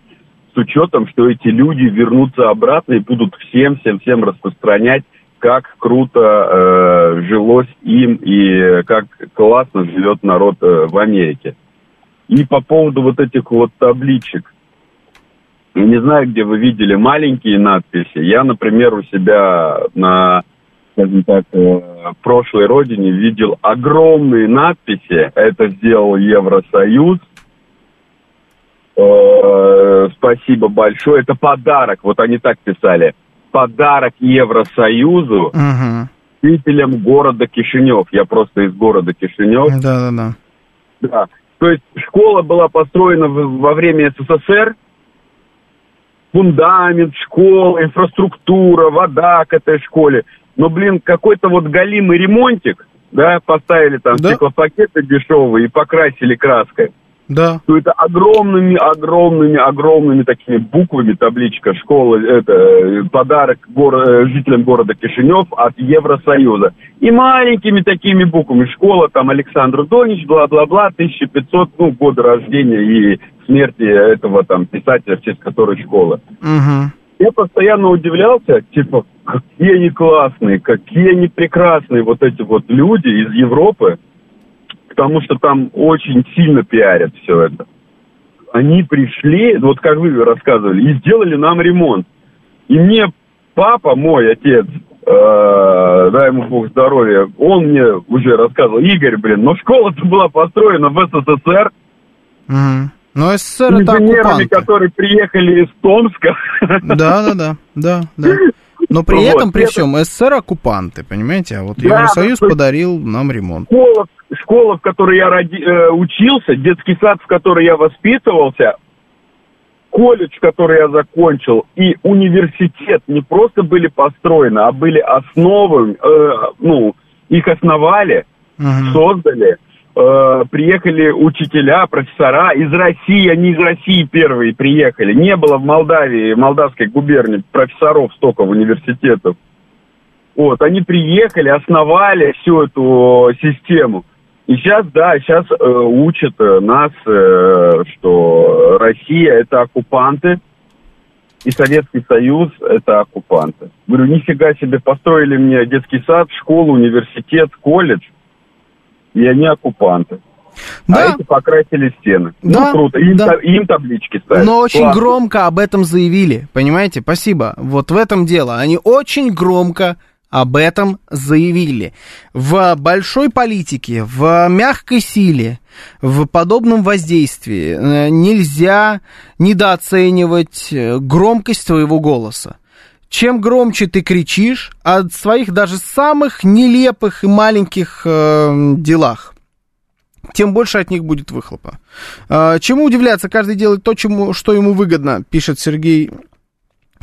S6: с учетом, что эти люди вернутся обратно и будут всем-всем-всем распространять, как круто э, жилось им и как классно живет народ э, в Америке. И по поводу вот этих вот табличек. Не знаю, где вы видели маленькие надписи. Я, например, у себя на, скажем так, э, прошлой родине видел огромные надписи. Это сделал Евросоюз. Э, спасибо большое. Это подарок. Вот они так писали. Подарок Евросоюзу
S2: Угу.
S6: жителям города Кишинев. Я просто из города Кишинев.
S2: Да-да-да.
S6: Да. То есть школа была построена во время СССР, фундамент школы, инфраструктура, вода к этой школе. Но, блин, какой-то вот галимый ремонтик, да, поставили там
S2: Да.
S6: стеклопакеты дешевые и покрасили краской.
S2: Да.
S6: То это огромными, огромными, огромными такими буквами табличка школа, это подарок горо- э, жителям города Кишинев от Евросоюза. И маленькими такими буквами школа, там Александр Донич, бла-бла-бла, 1500, ну, года рождения и смерти этого там писателя, в честь которой школа.
S2: Угу.
S6: Я постоянно удивлялся, типа, какие они классные, какие они прекрасные вот эти вот люди из Европы, потому что там очень сильно пиарят все это. Они пришли, вот как вы рассказывали, и сделали нам ремонт. И мне папа, мой отец, э, дай ему бог здоровья, он мне уже рассказывал, Игорь, блин, но школа-то была построена в СССР,
S2: Угу. Но СССР это оккупанты.
S6: которые приехали из Томска.
S2: Да-да-да, да, да. Но при
S6: Вот,
S2: этом, при
S6: это-
S2: всем, СССР оккупанты, понимаете? А вот
S6: Да,
S2: Евросоюз подарил нам ремонт.
S6: школа, школа, в которой я роди- э, учился, детский сад, в котором я воспитывался, колледж, который я закончил, и университет не просто были построены, а были основы, э, ну, их основали,
S2: Мгм.
S6: создали, э, приехали учителя, профессора из России, они из России первые приехали. Не было в Молдавии, Молдавской губернии профессоров столько в университетах. Вот, они приехали, основали всю эту систему. И сейчас, да, сейчас э, учат э, нас, э, что Россия это оккупанты, и Советский Союз это оккупанты. Говорю, нифига себе, построили мне детский сад, школу, университет, колледж, и они оккупанты.
S2: Да,
S6: А эти покрасили стены.
S2: Да,
S6: ну, круто. Им,
S2: да.
S6: та- им таблички ставят.
S2: но очень
S6: Классно.
S2: громко об этом заявили, понимаете? Спасибо. Вот в этом дело. Они очень громко об этом заявили. В большой политике, в мягкой силе, в подобном воздействии э, нельзя недооценивать э, громкость твоего голоса. Чем громче ты кричишь о своих даже самых нелепых и маленьких э, делах, тем больше от них будет выхлопа. А, Чему удивляться? Каждый делает то, чему, что ему выгодно, пишет Сергей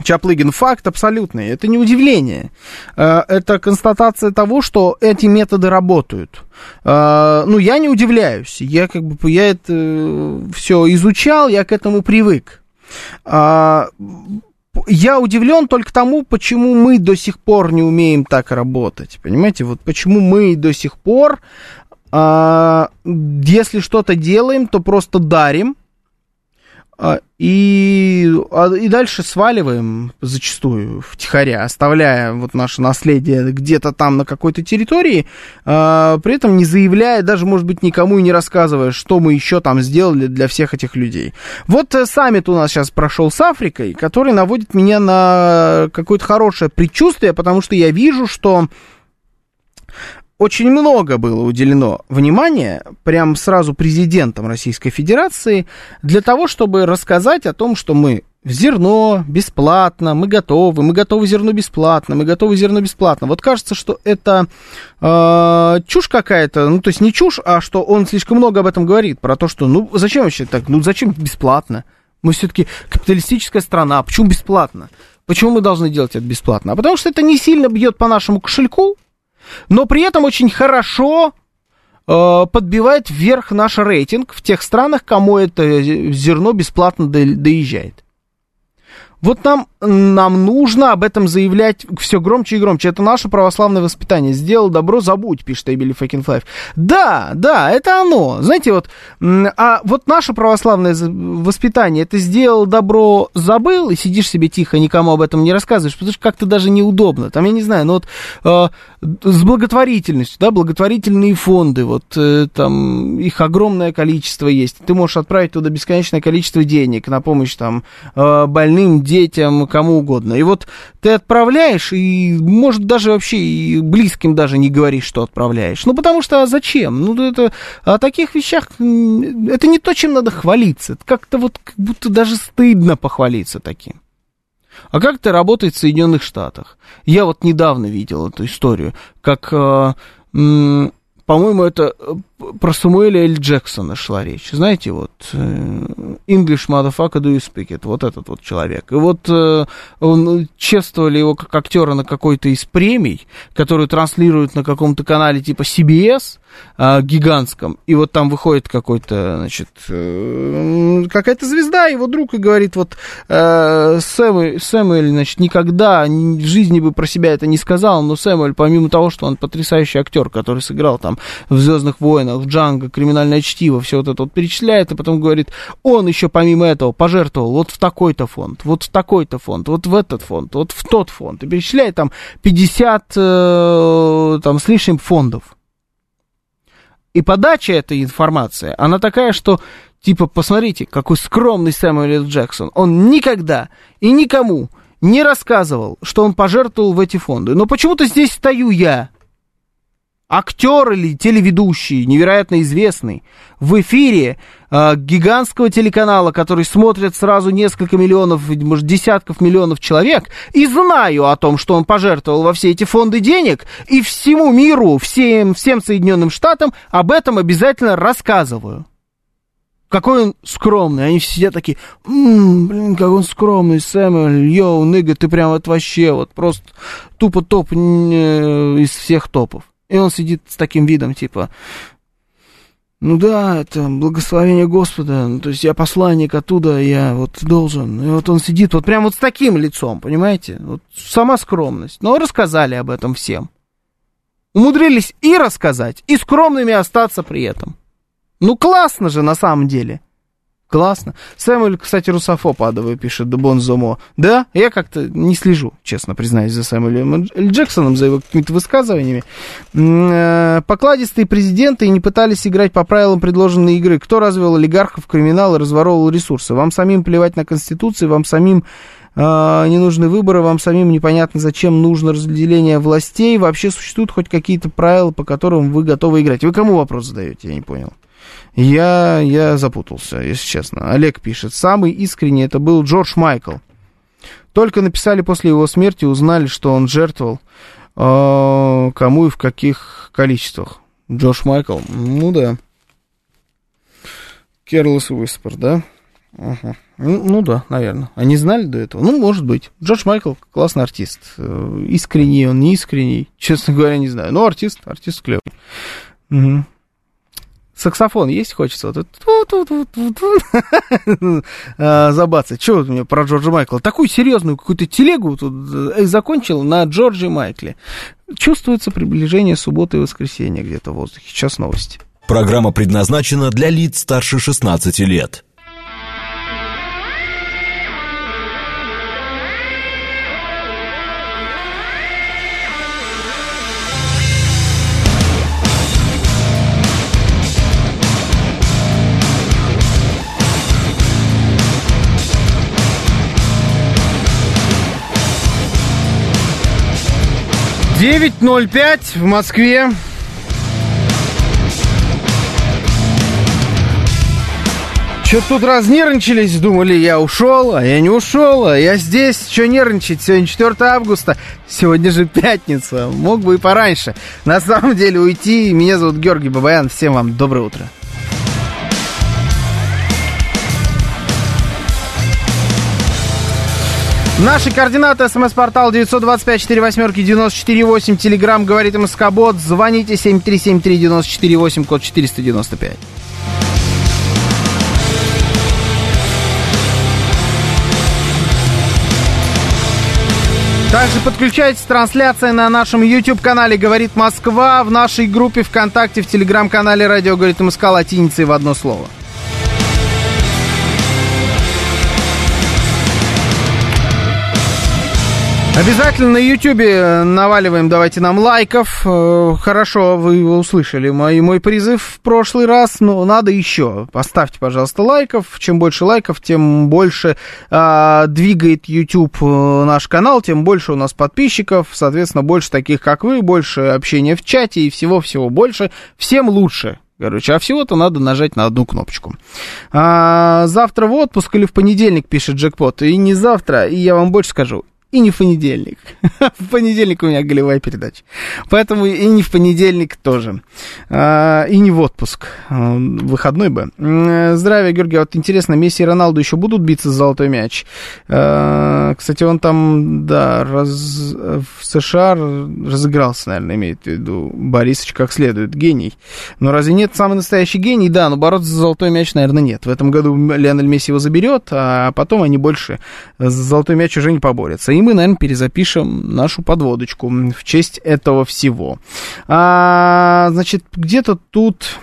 S2: Чаплыгин. Факт абсолютный. Это не удивление. А, Это констатация того, что эти методы работают. А, Ну, я не удивляюсь. Я как бы я это все изучал, я к этому привык. А, я удивлен только тому, почему мы до сих пор не умеем так работать. Понимаете, вот почему мы до сих пор а, если что-то делаем, то просто дарим. А, И, а, и дальше сваливаем зачастую втихаря, оставляя вот наше наследие где-то там на какой-то территории, а, при этом не заявляя, даже, может быть, никому и не рассказывая, что мы еще там сделали для всех этих людей. Вот э, саммит у нас сейчас прошел с Африкой, который наводит меня на какое-то хорошее предчувствие, потому что я вижу, что очень много было уделено внимания прям сразу президентом Российской Федерации для того, чтобы рассказать о том, что мы зерно бесплатно, мы готовы, мы готовы зерно бесплатно, мы готовы зерно бесплатно. Вот кажется, что это э, чушь какая-то, ну то есть не чушь, а что он слишком много об этом говорит, про то, что ну зачем вообще так, ну зачем бесплатно? Мы все-таки капиталистическая страна, почему бесплатно? Почему мы должны делать это бесплатно? А потому что это не сильно бьет по нашему кошельку, но при этом очень хорошо э, подбивает вверх наш рейтинг в тех странах, кому это зерно бесплатно до- доезжает. Вот нам, нам нужно об этом заявлять все громче и громче. Это наше православное воспитание. Сделал добро, забудь, пишет Эбили Факин Флайф. Да, да, это оно. Знаете, вот, а вот наше православное воспитание, это сделал добро, забыл, и сидишь себе тихо, никому об этом не рассказываешь, потому что как-то даже неудобно. Там, я не знаю, ну вот э, с благотворительностью, да, благотворительные фонды, вот э, там их огромное количество есть. Ты можешь отправить туда бесконечное количество денег на помощь там э, больным, детям, кому угодно. И вот ты отправляешь, и, может, даже вообще и близким даже не говоришь, что отправляешь. Ну, потому что а зачем? Ну, это о таких вещах, это не то, чем надо хвалиться. Как-то вот, как будто даже стыдно похвалиться таким. А как это работает в Соединенных Штатах? Я вот недавно видел эту историю, как, э, по-моему, это э, про Самуэля Эль Джексона шла речь. Знаете, вот э, English motherfucker do you speak it? Вот этот вот человек. И вот э, он, чествовали его как актера на какой-то из премий, которую транслируют на каком-то канале типа CBS, э, гигантском. И вот там выходит какой-то, значит, э, какая-то звезда, его друг и говорит, вот э, Сэмюэль, Сэмюэль, значит, никогда в жизни бы про себя это не сказал, но Сэмюэль, помимо того, что он потрясающий актер, который сыграл там в Звездных войнах, в Джанго, криминальное чтиво, все вот это вот перечисляет, и потом говорит, он еще помимо этого пожертвовал вот в такой-то фонд, вот в такой-то фонд, вот в этот фонд, вот в тот фонд, и перечисляет там 50 э, там с лишним фондов. И подача этой информации, она такая, что типа, посмотрите, какой скромный Сэмюэл Джексон. Он никогда и никому не рассказывал, что он пожертвовал в эти фонды. Но почему-то здесь стою я, актер или телеведущий, невероятно известный, в эфире э, гигантского телеканала, который смотрят сразу несколько миллионов, может, десятков миллионов человек, и знаю о том, что он пожертвовал во все эти фонды денег, и всему миру, всем, всем Соединенным Штатам об этом обязательно рассказываю. Какой он скромный. Они все сидят такие, м-м, блин, как он скромный, Сэмюэль, йоу, ныга, ты прям вот вообще вот просто тупо топ э, из всех топов. И он сидит с таким видом, типа, ну да, это благословение Господа, ну, то есть я посланник оттуда, я вот должен. И вот он сидит вот прям вот с таким лицом, понимаете? Вот сама скромность. Но рассказали об этом всем. Умудрились и рассказать, и скромными остаться при этом. Ну классно же на самом деле. Классно. Сэмюэль, кстати, русофоб адовый, пишет Дебон Зомо. Да, я как-то не слежу, честно признаюсь, за Сэмюэлем Джексоном, за его какими-то высказываниями. Э, покладистые президенты не пытались играть по правилам предложенной игры. Кто развел олигархов, криминал и разворовывал ресурсы? Вам самим плевать на Конституцию, вам самим э, не нужны выборы, вам самим непонятно, зачем нужно разделение властей. Вообще существуют хоть какие-то правила, по которым вы готовы играть? Вы кому вопрос задаете? Я не понял. Я, я запутался, если честно. Олег пишет, самый искренний это был Джордж Майкл. Только написали после его смерти, узнали, что он жертвовал э, кому и в каких количествах. Джордж Майкл, ну да. Careless Whisper, да? Ага. Ну, ну да, наверное. Они знали до этого? Ну, может быть. Джордж Майкл классный артист. Э, искренний он, не искренний. Честно говоря, не знаю. Но артист, артист клевый. Угу. Саксофон есть хочется? Вот а, забацать. Что у меня про Джорджа Майкла? Такую серьезную какую-то телегу тут э, закончил на Джорджи Майкле. Чувствуется приближение субботы и воскресенья где-то в воздухе. Сейчас новости.
S1: Программа предназначена для лиц старше 16 лет.
S2: 9.05 в Москве. Что-то тут разнервничались, думали, я ушел, а я не ушел, а я здесь. Что нервничать? Сегодня 4 августа, сегодня же пятница. Мог бы и пораньше. На самом деле уйти. Меня зовут Георгий Бабаян. Всем вам доброе утро. Наши координаты. СМС-портал 925-48-94-8. Телеграмм говорит МСК-бот. Звоните 7373-94-8, код 495. Также подключайтесь, трансляция на нашем YouTube-канале «Говорит Москва», в нашей группе ВКонтакте, в Телеграм-канале «Радио говорит МСК» латиницей в одно слово. Обязательно на Ютьюбе наваливаем, давайте нам лайков. Э, хорошо, вы услышали. Мой, мой призыв в прошлый раз, но надо еще. Поставьте, пожалуйста, лайков. Чем больше лайков, тем больше а, двигает YouTube э, наш канал, тем больше у нас подписчиков, соответственно, больше таких, как вы, больше общения в чате и всего-всего больше. Всем лучше. Короче, а всего-то надо нажать на одну кнопочку. А, завтра в отпуск или в понедельник, пишет Джекпот. И не завтра, и я вам больше скажу и не в понедельник. в понедельник у меня голевая передача. Поэтому и не в понедельник тоже. А, и не в отпуск. А, выходной бы. Здравия, Георгий. Вот интересно, Месси и Роналду еще будут биться за золотой мяч? А, кстати, он там, да, раз, в США разыгрался, наверное, имеет в виду Борисович как следует. Гений. Но разве нет самый настоящий гений? Да, но бороться за золотой мяч, наверное, нет. В этом году Леонель Месси его заберет, а потом они больше за золотой мяч уже не поборются. Мы, наверное, перезапишем нашу подводочку в честь этого всего. А, значит, где-то тут...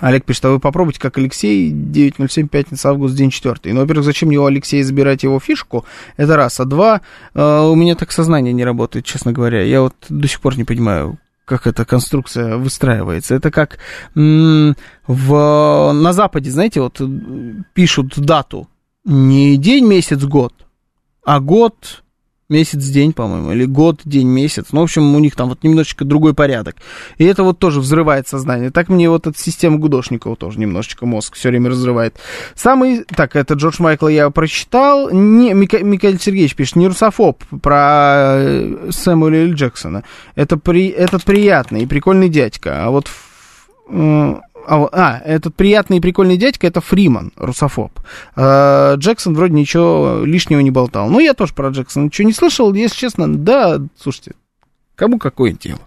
S2: Олег пишет, а вы попробуйте, как Алексей, 9.07, пятница, август, день четвертый. Ну, во-первых, зачем его Алексей забирать его фишку? Это раз. А два, э, у меня так сознание не работает, честно говоря. Я вот до сих пор не понимаю, как эта конструкция выстраивается. Это как м- в, на Западе, знаете, вот пишут дату. Не день, месяц, год, а год, месяц, день, по-моему, или год, день, месяц. Ну, в общем, у них там вот немножечко другой порядок. И это вот тоже взрывает сознание. Так мне вот эта система Гудошникова тоже немножечко мозг все время разрывает. Самый... Так, это Джордж Майкл я прочитал. Не, Мика... Микаэль Сергеевич пишет, не русофоб про э, Сэмюэля Джексона. Это при... Этот приятный и прикольный дядька. А вот а, этот приятный и прикольный дядька, это Фриман, русофоб. А, Джексон вроде ничего лишнего не болтал. Ну, я тоже про Джексона ничего не слышал, если честно. Да, слушайте, кому какое дело?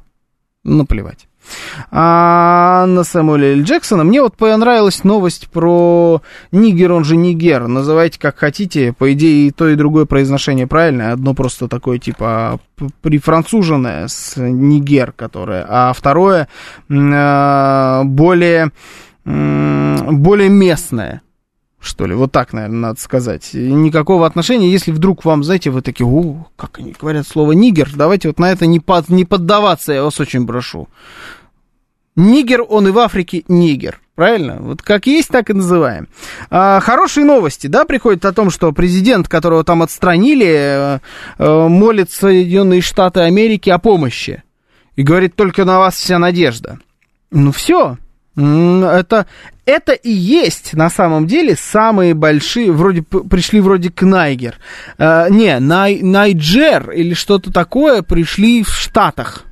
S2: Наплевать. А на Самуэля. Джексона мне вот понравилась новость про Нигер, он же Нигер. Называйте как хотите. По идее, и то, и другое произношение правильное. Одно просто такое, типа, прифранцуженное с Нигер, которое, а второе а, более, более местное что ли, вот так, наверное, надо сказать. Никакого отношения, если вдруг вам, знаете, вы такие, о, как они говорят слово нигер, давайте вот на это не, под, не поддаваться, я вас очень прошу. Нигер, он и в Африке нигер. Правильно? Вот как есть, так и называем. А, хорошие новости, да, приходят о том, что президент, которого там отстранили, э, э, молит Соединенные Штаты Америки о помощи. И говорит, только на вас вся надежда. Ну все, это, это и есть на самом деле самые большие, вроде пришли вроде к Найгер. Э, не, Най, Найджер или что-то такое пришли в Штатах.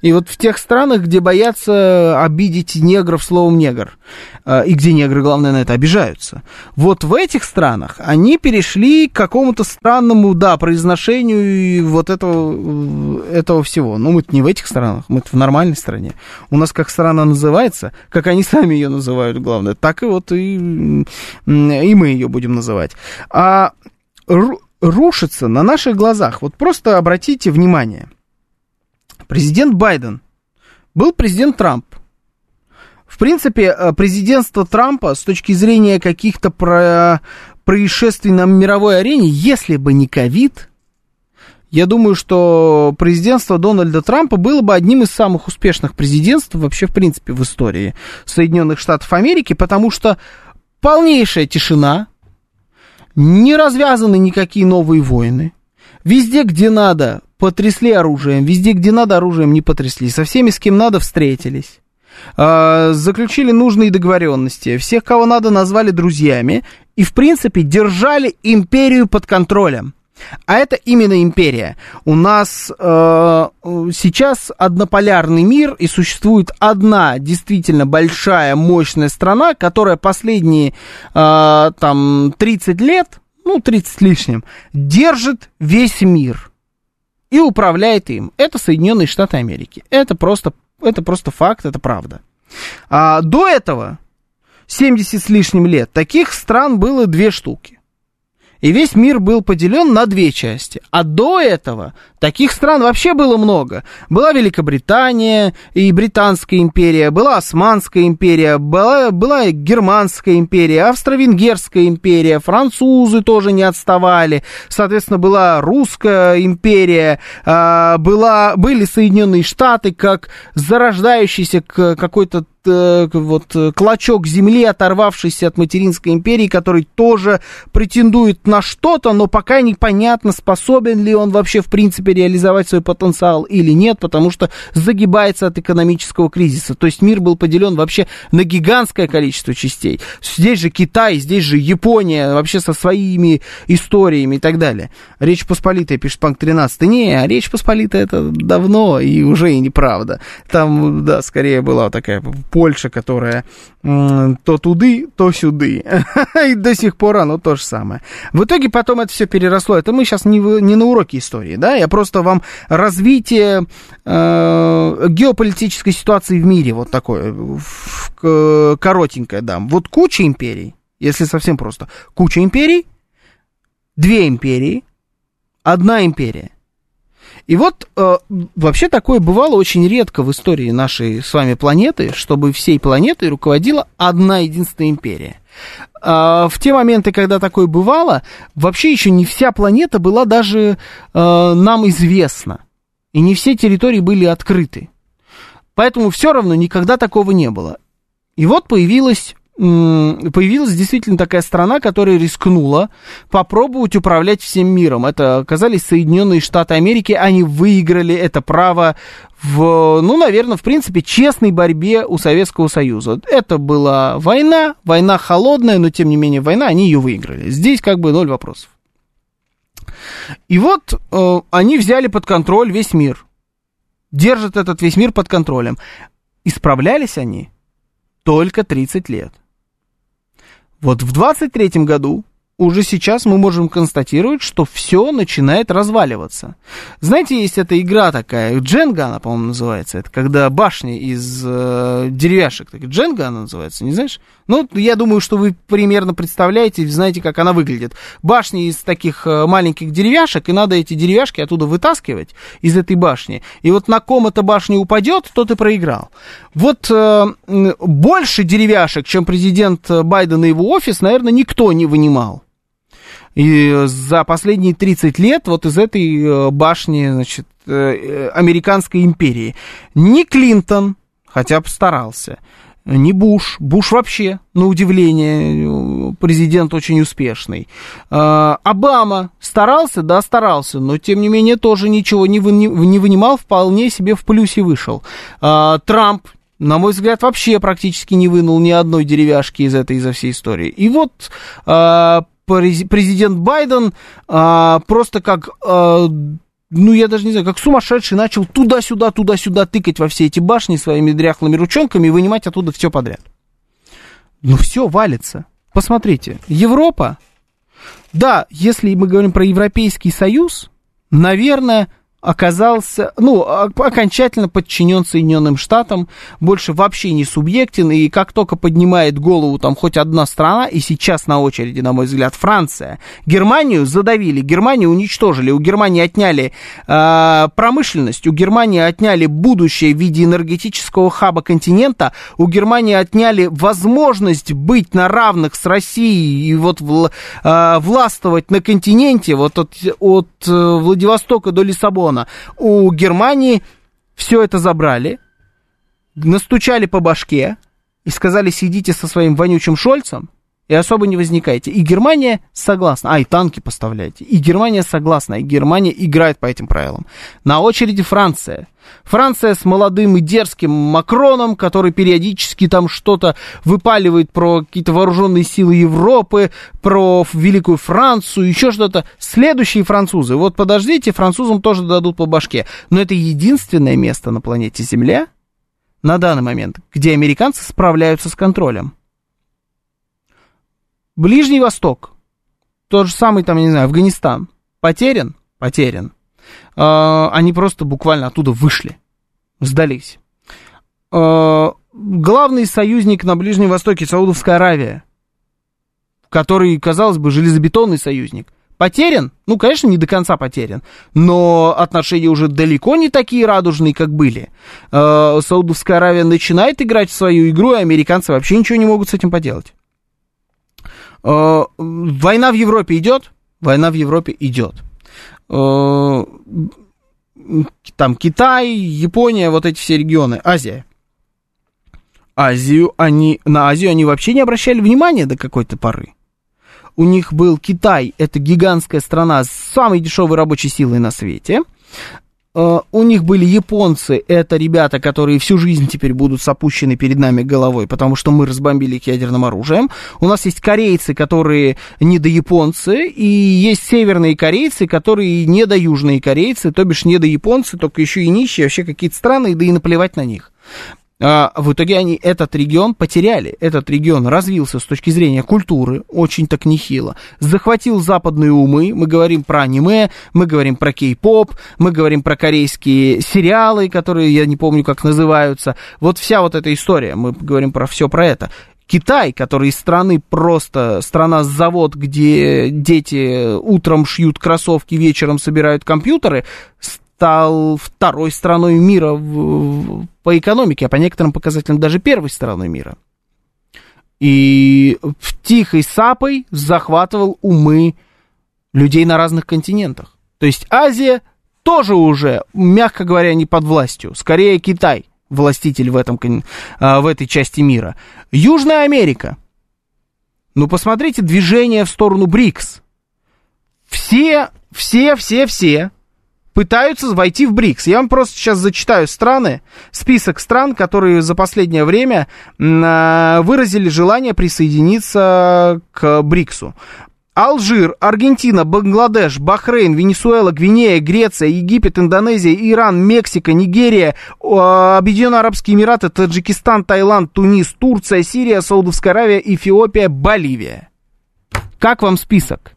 S2: И вот в тех странах, где боятся обидеть негров словом негр, э, и где негры, главное, на это обижаются, вот в этих странах они перешли к какому-то странному, да, произношению вот этого, этого всего. Ну, мы не в этих странах, мы в нормальной стране. У нас как страна называется, как они сами ее называют, главное, так и вот и, и мы ее будем называть. А рушится на наших глазах. Вот просто обратите внимание – Президент Байден был президент Трамп. В принципе, э, президентство Трампа с точки зрения каких-то про происшествий на мировой арене, если бы не ковид, я думаю, что президентство Дональда Трампа было бы одним из самых успешных президентств вообще, в принципе, в истории Соединенных Штатов Америки, потому что полнейшая тишина, не развязаны никакие новые войны. Везде, где надо, потрясли оружием, везде, где надо, оружием не потрясли, со всеми, с кем надо, встретились. А, заключили нужные договоренности, всех, кого надо, назвали друзьями и, в принципе, держали империю под контролем. А это именно империя. У нас э, сейчас однополярный мир, и существует одна действительно большая, мощная страна, которая последние э, там 30 лет, ну 30 с лишним, держит весь мир и управляет им. Это Соединенные Штаты Америки. Это просто, это просто факт, это правда. А до этого, 70 с лишним лет, таких стран было две штуки. И весь мир был поделен на две части. А до этого таких стран вообще было много. Была Великобритания и Британская империя, была Османская империя, была, была Германская империя, Австро-Венгерская империя, французы тоже не отставали. Соответственно, была Русская империя, а, была, были Соединенные Штаты как зарождающийся какой-то вот э, клочок земли, оторвавшийся от материнской империи, который тоже претендует на что-то, но пока непонятно, способен ли он вообще в принципе реализовать свой потенциал или нет, потому что загибается от экономического кризиса. То есть мир был поделен вообще на гигантское количество частей. Здесь же Китай, здесь же Япония, вообще со своими историями и так далее. Речь Посполитая, пишет Панк 13. Не, Речь Посполитая это давно и уже и неправда. Там, да, скорее была такая Польша, которая то туды, то сюды. И до сих пор оно то же самое. В итоге потом это все переросло. Это мы сейчас не, в, не на уроке истории, да? Я просто вам развитие э, геополитической ситуации в мире вот такое коротенькое дам. Вот куча империй, если совсем просто. Куча империй, две империи, одна империя. И вот э, вообще такое бывало очень редко в истории нашей с вами планеты, чтобы всей планетой руководила одна единственная империя. А в те моменты, когда такое бывало, вообще еще не вся планета была даже э, нам известна. И не все территории были открыты. Поэтому все равно никогда такого не было. И вот появилась появилась действительно такая страна, которая рискнула попробовать управлять всем миром. Это оказались Соединенные Штаты Америки. Они выиграли это право в, ну, наверное, в принципе, честной борьбе у Советского Союза. Это была война, война холодная, но тем не менее война, они ее выиграли. Здесь как бы ноль вопросов. И вот э, они взяли под контроль весь мир. Держат этот весь мир под контролем. Исправлялись они только 30 лет. Вот в 23 году уже сейчас мы можем констатировать, что все начинает разваливаться. Знаете, есть эта игра такая, Дженга она, по-моему, называется. Это когда башни из э, деревяшек. Так, Дженга она называется, не знаешь? Ну, я думаю, что вы примерно представляете, знаете, как она выглядит. Башни из таких э, маленьких деревяшек, и надо эти деревяшки оттуда вытаскивать из этой башни. И вот на ком эта башня упадет, тот и проиграл. Вот э, больше деревяшек, чем президент Байден и его офис, наверное, никто не вынимал. И за последние 30 лет вот из этой э, башни, значит, э, американской империи ни Клинтон, хотя старался, ни Буш, Буш вообще, на удивление, президент очень успешный. Обама старался, да, старался, но тем не менее тоже ничего не, вы, не вынимал, вполне себе в плюсе вышел. Трамп на мой взгляд, вообще практически не вынул ни одной деревяшки из этой, из всей истории. И вот э, президент Байден а, просто как, а, ну, я даже не знаю, как сумасшедший начал туда-сюда, туда-сюда тыкать во все эти башни своими дряхлыми ручонками и вынимать оттуда все подряд. Ну, все валится. Посмотрите, Европа, да, если мы говорим про Европейский Союз, наверное, оказался, ну, окончательно подчинен Соединенным Штатам, больше вообще не субъектен, и как только поднимает голову там хоть одна страна, и сейчас на очереди, на мой взгляд, Франция, Германию задавили, Германию уничтожили, у Германии отняли э, промышленность, у Германии отняли будущее в виде энергетического хаба континента, у Германии отняли возможность быть на равных с Россией и вот в, э, властвовать на континенте, вот от, от э, Владивостока до Лиссабона, Вашингтона. У Германии все это забрали, настучали по башке и сказали, сидите со своим вонючим Шольцем, и особо не возникайте. И Германия согласна. А, и танки поставляйте. И Германия согласна. И Германия играет по этим правилам. На очереди Франция. Франция с молодым и дерзким Макроном, который периодически там что-то выпаливает про какие-то вооруженные силы Европы, про Великую Францию, еще что-то. Следующие французы. Вот подождите, французам тоже дадут по башке. Но это единственное место на планете Земля на данный момент, где американцы справляются с контролем. Ближний Восток, тот же самый, там, я не знаю, Афганистан, потерян? Потерян. Э, они просто буквально оттуда вышли, сдались. Э, главный союзник на Ближнем Востоке, Саудовская Аравия, который, казалось бы, железобетонный союзник. Потерян? Ну, конечно, не до конца потерян, но отношения уже далеко не такие радужные, как были. Э, Саудовская Аравия начинает играть в свою игру, и американцы вообще ничего не могут с этим поделать. Э, война в Европе идет? Война в Европе идет. Э, там Китай, Япония, вот эти все регионы, Азия. Азию они, на Азию они вообще не обращали внимания до какой-то поры у них был Китай, это гигантская страна с самой дешевой рабочей силой на свете. Uh, у них были японцы, это ребята, которые всю жизнь теперь будут с опущенной перед нами головой, потому что мы разбомбили их ядерным оружием. У нас есть корейцы, которые не до японцы, и есть северные корейцы, которые не до южные корейцы, то бишь не до японцы, только еще и нищие, вообще какие-то страны, да и наплевать на них. А, в итоге они этот регион потеряли. Этот регион развился с точки зрения культуры очень так нехило. Захватил западные умы. Мы говорим про аниме, мы говорим про кей-поп, мы говорим про корейские сериалы, которые я не помню, как называются. Вот вся вот эта история. Мы говорим про все про это. Китай, который из страны просто страна-завод, где дети утром шьют кроссовки, вечером собирают компьютеры, стал второй страной мира в, по экономике, а по некоторым показателям даже первой страной мира. И в тихой сапой захватывал умы людей на разных континентах. То есть Азия тоже уже, мягко говоря, не под властью. Скорее Китай, властитель в, этом, а, в этой части мира. Южная Америка. Ну, посмотрите движение в сторону БРИКС. Все, все, все, все пытаются войти в БРИКС. Я вам просто сейчас зачитаю страны, список стран, которые за последнее время а, выразили желание присоединиться к БРИКСу. Алжир, Аргентина, Бангладеш, Бахрейн, Венесуэла, Гвинея, Греция, Египет, Индонезия, Иран, Мексика, Нигерия, Объединенные Арабские Эмираты, Таджикистан, Таиланд, Тунис, Турция, Сирия, Саудовская Аравия, Эфиопия, Боливия. Как вам список?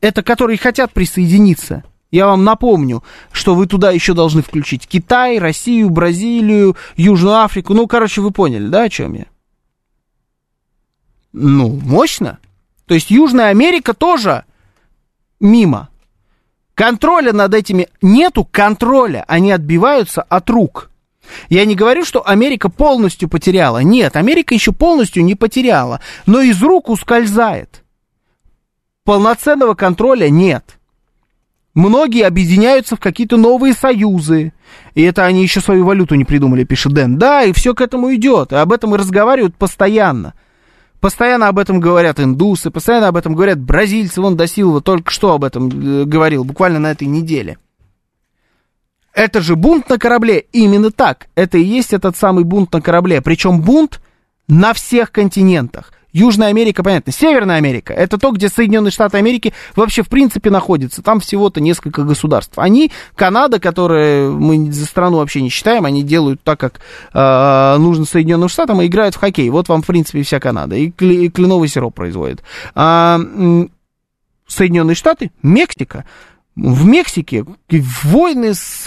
S2: Это которые хотят присоединиться. Я вам напомню, что вы туда еще должны включить Китай, Россию, Бразилию, Южную Африку. Ну, короче, вы поняли, да, о чем я? Ну, мощно. То есть Южная Америка тоже мимо. Контроля над этими нету контроля, они отбиваются от рук. Я не говорю, что Америка полностью потеряла. Нет, Америка еще полностью не потеряла, но из рук ускользает. Полноценного контроля нет. Многие объединяются в какие-то новые союзы. И это они еще свою валюту не придумали, пишет Дэн. Да, и все к этому идет. И об этом и разговаривают постоянно. Постоянно об этом говорят индусы, постоянно об этом говорят бразильцы. Вон Досилова только что об этом э, говорил, буквально на этой неделе. Это же бунт на корабле. Именно так. Это и есть этот самый бунт на корабле. Причем бунт на всех континентах. Южная Америка, понятно. Северная Америка, это то, где Соединенные Штаты Америки вообще в принципе находятся. Там всего-то несколько государств. Они, Канада, которая мы за страну вообще не считаем, они делают так, как э, нужно Соединенным Штатам, и играют в хоккей. Вот вам, в принципе, вся Канада. И, кли, и кленовый сироп производит. А, Соединенные Штаты, Мексика. В Мексике войны с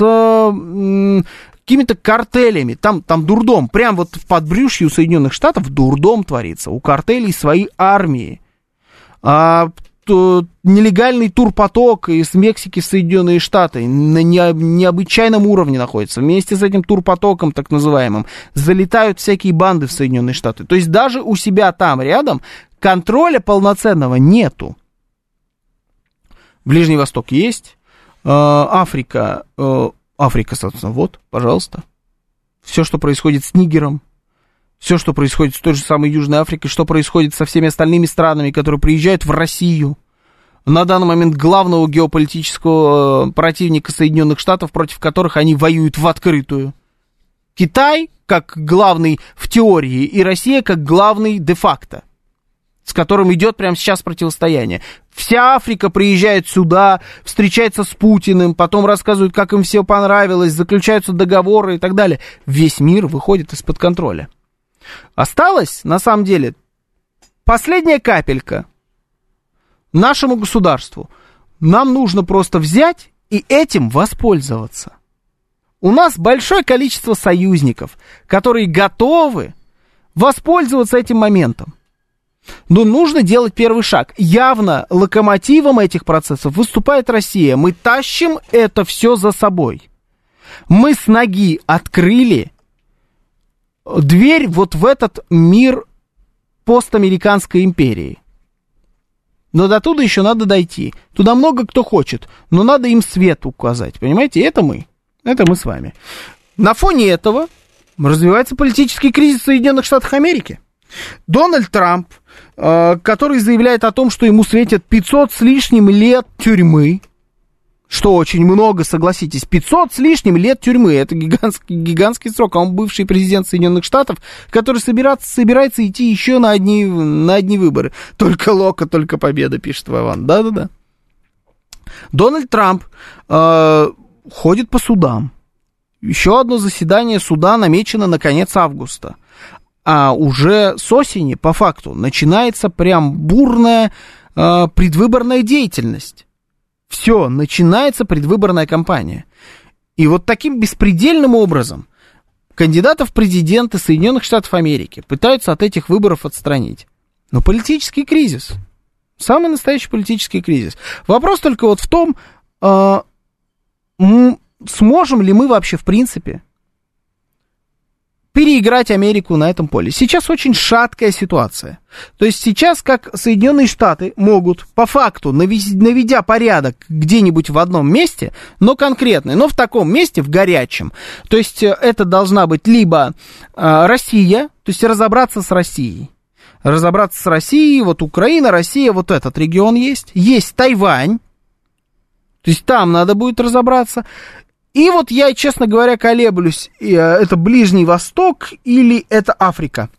S2: какими-то картелями. Там, там дурдом. Прям вот в подбрюшье Соединенных Штатов дурдом творится. У картелей свои армии. А, то, нелегальный турпоток из Мексики в Соединенные Штаты на не, необычайном уровне находится. Вместе с этим турпотоком, так называемым, залетают всякие банды в Соединенные Штаты. То есть даже у себя там рядом контроля полноценного нету. Ближний Восток есть, а, Африка э, Африка, собственно, вот, пожалуйста. Все, что происходит с Нигером, все, что происходит с той же самой Южной Африкой, что происходит со всеми остальными странами, которые приезжают в Россию. На данный момент главного геополитического э, противника Соединенных Штатов, против которых они воюют в открытую. Китай как главный в теории и Россия как главный де-факто с которым идет прямо сейчас противостояние. Вся Африка приезжает сюда, встречается с Путиным, потом рассказывают, как им все понравилось, заключаются договоры и так далее. Весь мир выходит из-под контроля. Осталось, на самом деле, последняя капелька нашему государству. Нам нужно просто взять и этим воспользоваться. У нас большое количество союзников, которые готовы воспользоваться этим моментом. Но нужно делать первый шаг. Явно локомотивом этих процессов выступает Россия. Мы тащим это все за собой. Мы с ноги открыли дверь вот в этот мир постамериканской империи. Но до туда еще надо дойти. Туда много кто хочет, но надо им свет указать. Понимаете, это мы. Это мы с вами. На фоне этого развивается политический кризис в Соединенных Штатах Америки. Дональд Трамп, э, который заявляет о том, что ему светит 500 с лишним лет тюрьмы, что очень много, согласитесь, 500 с лишним лет тюрьмы, это гигантский, гигантский срок, а он бывший президент Соединенных Штатов, который собирается, собирается идти еще на одни, на одни выборы. Только Лока, только победа, пишет Вован. Да-да-да. Дональд Трамп э, ходит по судам. Еще одно заседание суда намечено на конец августа. А уже с осени, по факту, начинается прям бурная э, предвыборная деятельность. Все, начинается предвыборная кампания. И вот таким беспредельным образом кандидатов в президенты Соединенных Штатов Америки пытаются от этих выборов отстранить. Но политический кризис. Самый настоящий политический кризис. Вопрос только вот в том, э, сможем ли мы вообще в принципе переиграть Америку на этом поле. Сейчас очень шаткая ситуация. То есть сейчас, как Соединенные Штаты могут, по факту, наведя порядок где-нибудь в одном месте, но конкретный, но в таком месте, в горячем. То есть э, это должна быть либо э, Россия, то есть разобраться с Россией. Разобраться с Россией, вот Украина, Россия, вот этот регион есть. Есть Тайвань, то есть там надо будет разобраться. И вот я, честно говоря, колеблюсь, э, это Ближний Восток или это Африка.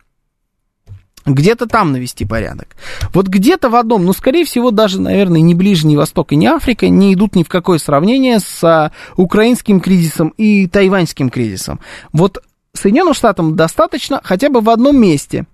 S2: Где-то там навести порядок. Вот где-то в одном, ну, скорее всего, даже, наверное, не Ближний Восток и не Африка не идут ни в какое сравнение с а, украинским кризисом и тайваньским кризисом. Вот Соединенным Штатам достаточно хотя бы в одном месте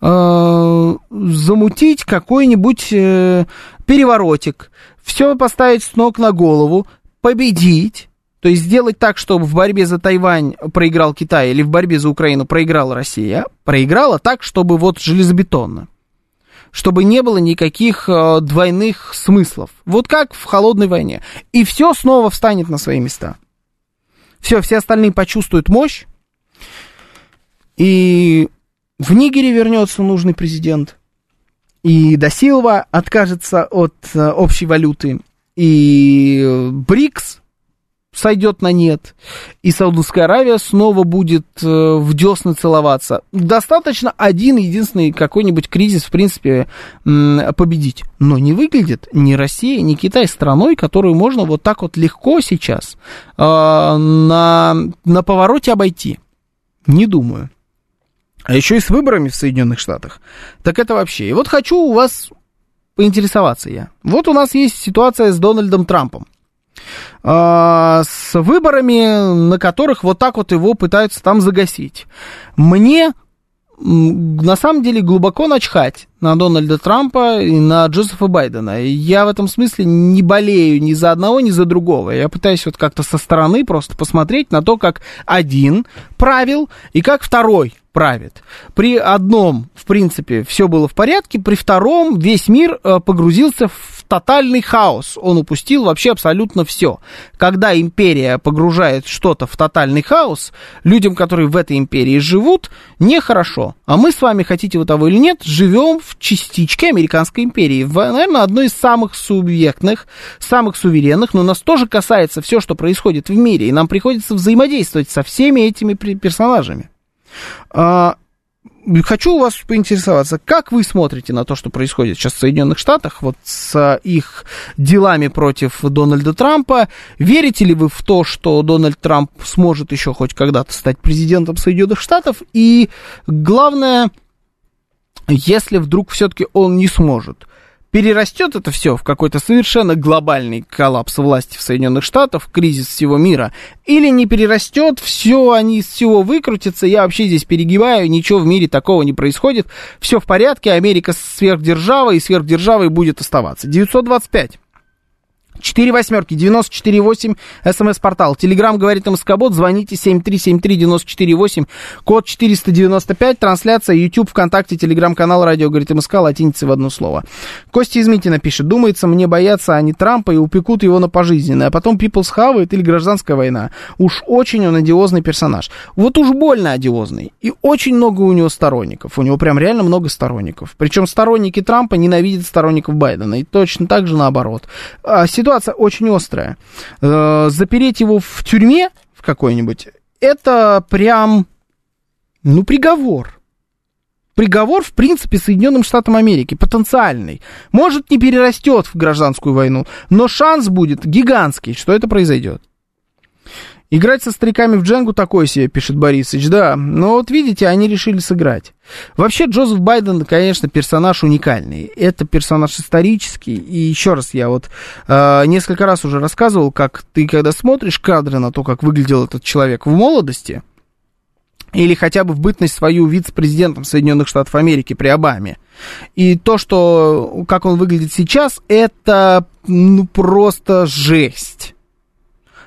S2: э, замутить какой-нибудь э, переворотик, все поставить с ног на голову, победить, то есть сделать так, чтобы в борьбе за Тайвань проиграл Китай или в борьбе за Украину проиграла Россия, проиграла так, чтобы вот железобетонно. Чтобы не было никаких э, двойных смыслов. Вот как в холодной войне. И все снова встанет на свои места. Все, все остальные почувствуют мощь. И в Нигере вернется нужный президент. И Досилва откажется от э, общей валюты. И БРИКС сойдет на нет, и Саудовская Аравия снова будет э, в десны целоваться. Достаточно один единственный какой-нибудь кризис, в принципе, победить. Но не выглядит ни Россия, ни Китай страной, которую можно вот так вот легко сейчас э, на, на повороте обойти. Не думаю. А еще и с выборами в Соединенных Штатах. Так это вообще. И вот хочу у вас поинтересоваться я. Вот у нас есть ситуация с Дональдом Трампом. А, с выборами, на которых вот так вот его пытаются там загасить. Мне на самом деле глубоко начхать на Дональда Трампа и на Джозефа Байдена. Я в этом смысле не болею ни за одного, ни за другого. Я пытаюсь вот как-то со стороны просто посмотреть на то, как один правил и как второй правит. При одном, в принципе, все было в порядке, при втором весь мир э, погрузился в тотальный хаос. Он упустил вообще абсолютно все. Когда империя погружает что-то в тотальный хаос, людям, которые в этой империи живут, нехорошо. А мы с вами, хотите вы того или нет, живем в частичке американской империи. В, наверное, одной из самых субъектных, самых суверенных, но нас тоже касается все, что происходит в мире, и нам приходится взаимодействовать со всеми этими персонажами. А, хочу у вас поинтересоваться, как вы смотрите на то, что происходит сейчас в Соединенных Штатах, вот с их делами против Дональда Трампа? Верите ли вы в то, что Дональд Трамп сможет еще хоть когда-то стать президентом Соединенных Штатов? И главное, если вдруг все-таки он не сможет, перерастет это все в какой-то совершенно глобальный коллапс власти в Соединенных Штатах, кризис всего мира, или не перерастет, все, они из всего выкрутятся, я вообще здесь перегибаю, ничего в мире такого не происходит, все в порядке, Америка сверхдержава, и сверхдержавой будет оставаться. 925 4 восьмерки, 94,8, смс-портал. Телеграмм говорит МСК-бот, звоните 7373948, код 495, трансляция, YouTube, ВКонтакте, Телеграм-канал, радио говорит МСК, латиница в одно слово. Костя из Митина пишет, думается, мне боятся они Трампа и упекут его на пожизненное, а потом People's хавает или гражданская война. Уж очень он одиозный персонаж. Вот уж больно одиозный. И очень много у него сторонников. У него прям реально много сторонников. Причем сторонники Трампа ненавидят сторонников Байдена. И точно так же наоборот. А, ситуация очень острая. Э, запереть его в тюрьме в какой-нибудь, это прям, ну, приговор. Приговор, в принципе, Соединенным Штатам Америки, потенциальный. Может, не перерастет в гражданскую войну, но шанс будет гигантский, что это произойдет. Играть со стариками в дженгу такой себе, пишет Борисович, да. Но вот видите, они решили сыграть. Вообще, Джозеф Байден, конечно, персонаж уникальный. Это персонаж исторический. И еще раз, я вот э, несколько раз уже рассказывал, как ты, когда смотришь кадры на то, как выглядел этот человек в молодости, или хотя бы в бытность свою вице-президентом Соединенных Штатов Америки при Обаме. И то, что, как он выглядит сейчас, это ну, просто жесть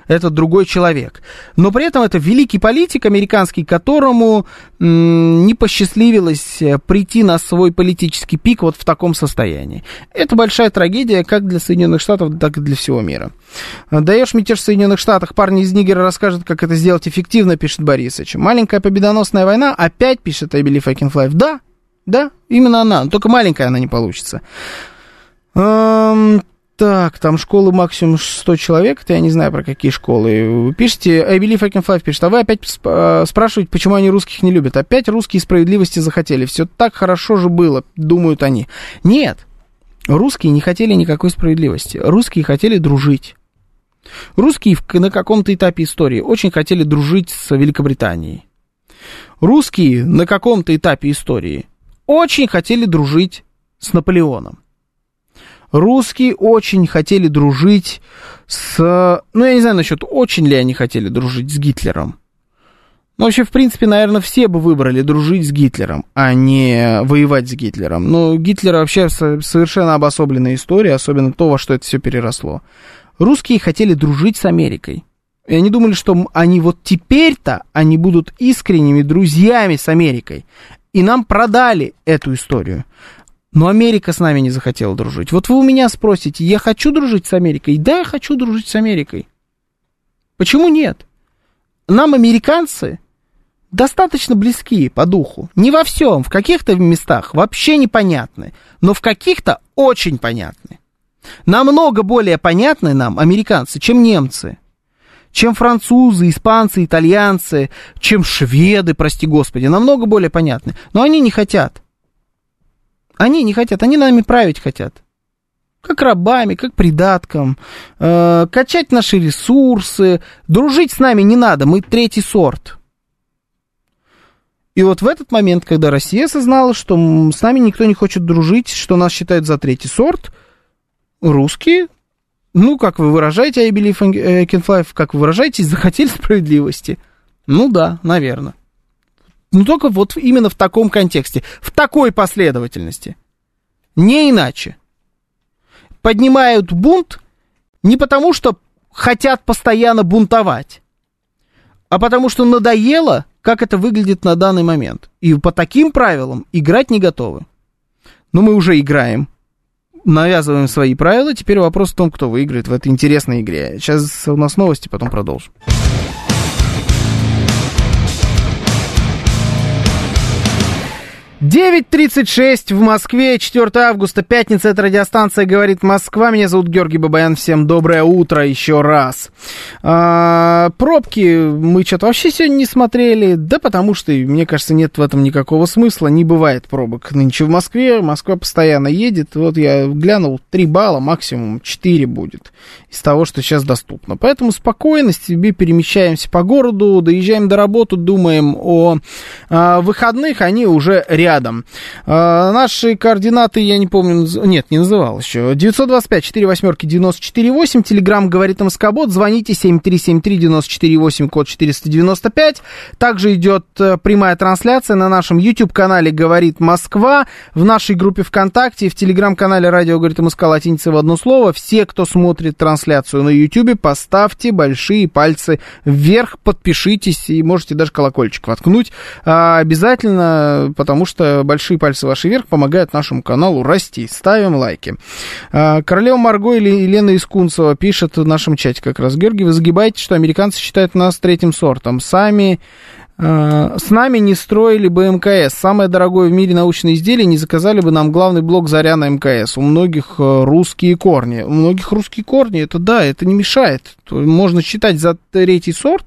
S2: это другой человек. Но при этом это великий политик американский, которому не посчастливилось э, прийти на свой политический пик вот в таком состоянии. Это большая трагедия как для Соединенных Штатов, так и для всего мира. Даешь мятеж в Соединенных Штатах, парни из Нигера расскажут, как это сделать эффективно, пишет Борисович. Маленькая победоносная война, опять пишет I Believe I Can Fly. Да, да, именно она, только маленькая она не получится. Так, там школы максимум 100 человек, это я не знаю, про какие школы. Вы пишете, I believe I can fly, пишет, а вы опять сп- спрашиваете, почему они русских не любят. Опять русские справедливости захотели. Все так хорошо же было, думают они. Нет, русские не хотели никакой справедливости. Русские хотели дружить. Русские на каком-то этапе истории очень хотели дружить с Великобританией. Русские на каком-то этапе истории очень хотели дружить с Наполеоном. Русские очень хотели дружить с... Ну, я не знаю насчет, очень ли они хотели дружить с Гитлером. Ну, вообще, в принципе, наверное, все бы выбрали дружить с Гитлером, а не воевать с Гитлером. Но Гитлер вообще совершенно обособленная история, особенно то, во что это все переросло. Русские хотели дружить с Америкой. И они думали, что они вот теперь-то, они будут искренними друзьями с Америкой. И нам продали эту историю. Но Америка с нами не захотела дружить. Вот вы у меня спросите, я хочу дружить с Америкой? Да, я хочу дружить с Америкой. Почему нет? Нам, американцы, достаточно близки по духу. Не во всем, в каких-то местах вообще непонятны, но в каких-то очень понятны. Намного более понятны нам, американцы, чем немцы, чем французы, испанцы, итальянцы, чем шведы, прости господи, намного более понятны. Но они не хотят. Они не хотят, они нами править хотят. Как рабами, как придатком, э, качать наши ресурсы. Дружить с нами не надо, мы третий сорт. И вот в этот момент, когда Россия осознала, что с нами никто не хочет дружить, что нас считают за третий сорт, русские, ну, как вы выражаете, I believe in can как вы выражаетесь, захотели справедливости. Ну да, наверное. Ну, только вот именно в таком контексте, в такой последовательности. Не иначе. Поднимают бунт не потому, что хотят постоянно бунтовать, а потому что надоело, как это выглядит на данный момент. И по таким правилам играть не готовы. Но мы уже играем, навязываем свои правила. Теперь вопрос в том, кто выиграет в этой интересной игре. Сейчас у нас новости, потом продолжим. 9.36 в Москве, 4 августа, пятница, это радиостанция «Говорит Москва». Меня зовут Георгий Бабаян, всем доброе утро еще раз. А, пробки мы что-то вообще сегодня не смотрели, да потому что, мне кажется, нет в этом никакого смысла, не бывает пробок нынче в Москве, Москва постоянно едет, вот я глянул, 3 балла, максимум 4 будет из того, что сейчас доступно. Поэтому спокойно себе перемещаемся по городу, доезжаем до работы, думаем о а, выходных, они уже реально рядом. А, наши координаты, я не помню, нет, не называл еще. 925 4 восьмерки 94 8, телеграмм говорит МСК-бот, звоните 7373 94 8, код 495. Также идет э, прямая трансляция на нашем YouTube-канале «Говорит Москва», в нашей группе ВКонтакте, в телеграм-канале «Радио говорит МСК» латиница в одно слово. Все, кто смотрит трансляцию на YouTube, поставьте большие пальцы вверх, подпишитесь и можете даже колокольчик воткнуть. А, обязательно, потому что большие пальцы ваши вверх помогают нашему каналу расти. Ставим лайки. А, Королева Марго или Елена Искунцева пишет в нашем чате как раз. Георгий, вы загибаете, что американцы считают нас третьим сортом. Сами с нами не строили бы МКС. Самое дорогое в мире научное изделие не заказали бы нам главный блок заря на МКС. У многих э, русские корни. У многих русские корни, это да, это не мешает. Можно считать за третий сорт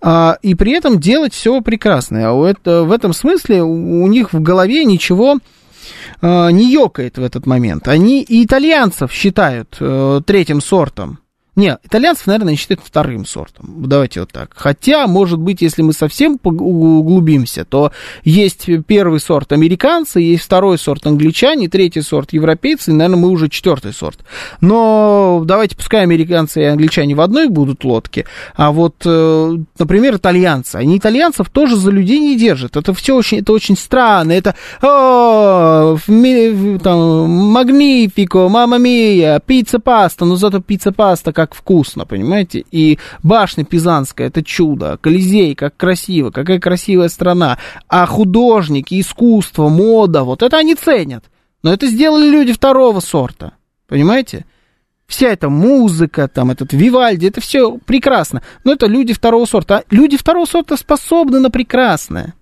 S2: а, и при этом делать все прекрасное. А это, в этом смысле у них в голове ничего а, не ёкает в этот момент. Они и итальянцев считают а, третьим сортом. Не, итальянцев, наверное, считают вторым сортом. Давайте вот так. Хотя, может быть, если мы совсем углубимся, то есть первый сорт американцы, есть второй сорт англичане, третий сорт европейцы, и, наверное, мы уже четвертый сорт. Но давайте пускай американцы и англичане в одной будут лодке, а вот, э, например, итальянцы. Они итальянцев тоже за людей не держат. Это все очень, это очень странно. Это там, magnifico, mamma mia, пицца-паста, но зато пицца-паста как как вкусно, понимаете? И башня Пизанская, это чудо, Колизей, как красиво, какая красивая страна. А художники, искусство, мода, вот это они ценят. Но это сделали люди второго сорта, понимаете? Вся эта музыка, там, этот Вивальди, это все прекрасно. Но это люди второго сорта. А люди второго сорта способны на прекрасное.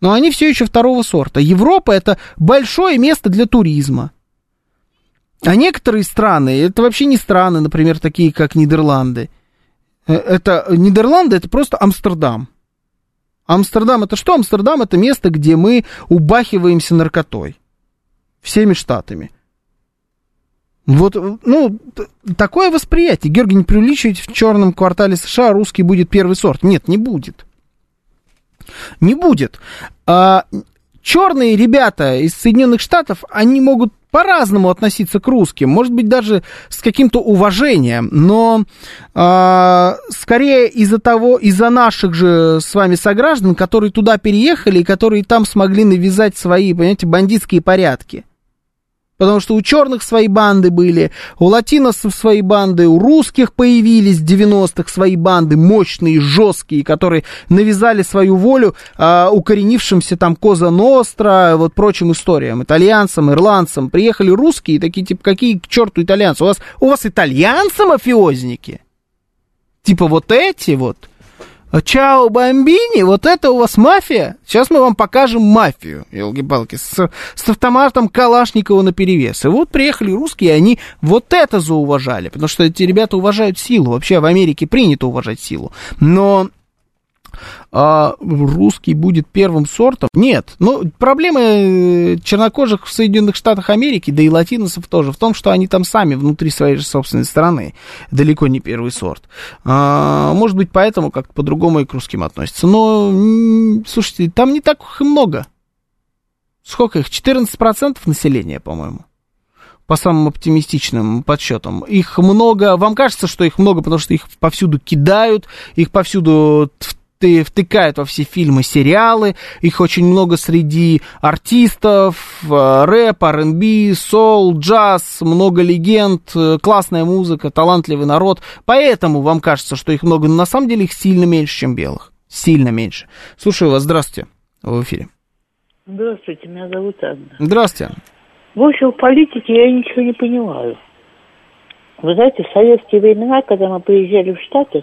S2: Но они все еще второго сорта. Европа это большое место для туризма. А некоторые страны, это вообще не страны, например, такие как Нидерланды. Э, это Нидерланды, это просто Амстердам. Амстердам это что? Амстердам это место, где мы убахиваемся наркотой. Всеми штатами. Вот, ну, такое восприятие. Георгий, не преувеличивайте, в черном квартале США русский будет первый сорт. Нет, не будет. Не будет. А, черные ребята из Соединенных Штатов, они могут по-разному относиться к русским, может быть, даже с каким-то уважением, но э, скорее из-за того, из-за наших же с вами сограждан, которые туда переехали и которые там смогли навязать свои, понимаете, бандитские порядки. Потому что у черных свои банды были, у латиносов свои банды, у русских появились в 90-х свои банды, мощные, жесткие, которые навязали свою волю а, укоренившимся там Коза Ностра, вот прочим историям, итальянцам, ирландцам. Приехали русские, такие, типа, какие к черту итальянцы? У вас, у вас итальянцы-мафиозники? Типа вот эти вот? Чао, бомбини, вот это у вас мафия? Сейчас мы вам покажем мафию, елки-палки, с, с автоматом Калашникова на перевес. И вот приехали русские, они вот это зауважали, потому что эти ребята уважают силу. Вообще в Америке принято уважать силу. Но а русский будет первым сортом. Нет, ну, проблемы э, чернокожих в Соединенных Штатах Америки, да и латиносов тоже, в том, что они там сами внутри своей же собственной страны, далеко не первый сорт. А, может быть, поэтому как-то по-другому и к русским относятся. Но, слушайте, там не так их и много. Сколько их? 14% населения, по-моему по самым оптимистичным подсчетам. Их много, вам кажется, что их много, потому что их повсюду кидают, их повсюду втыкают во все фильмы, сериалы. Их очень много среди артистов, э, рэп, R&B, соул, джаз, много легенд, э, классная музыка, талантливый народ. Поэтому вам кажется, что их много, но на самом деле их сильно меньше, чем белых. Сильно меньше. Слушаю вас, здравствуйте, в эфире.
S7: Здравствуйте, меня зовут Анна.
S2: Здравствуйте.
S7: В общем, в политике я ничего не понимаю. Вы знаете, в советские времена, когда мы приезжали в Штаты,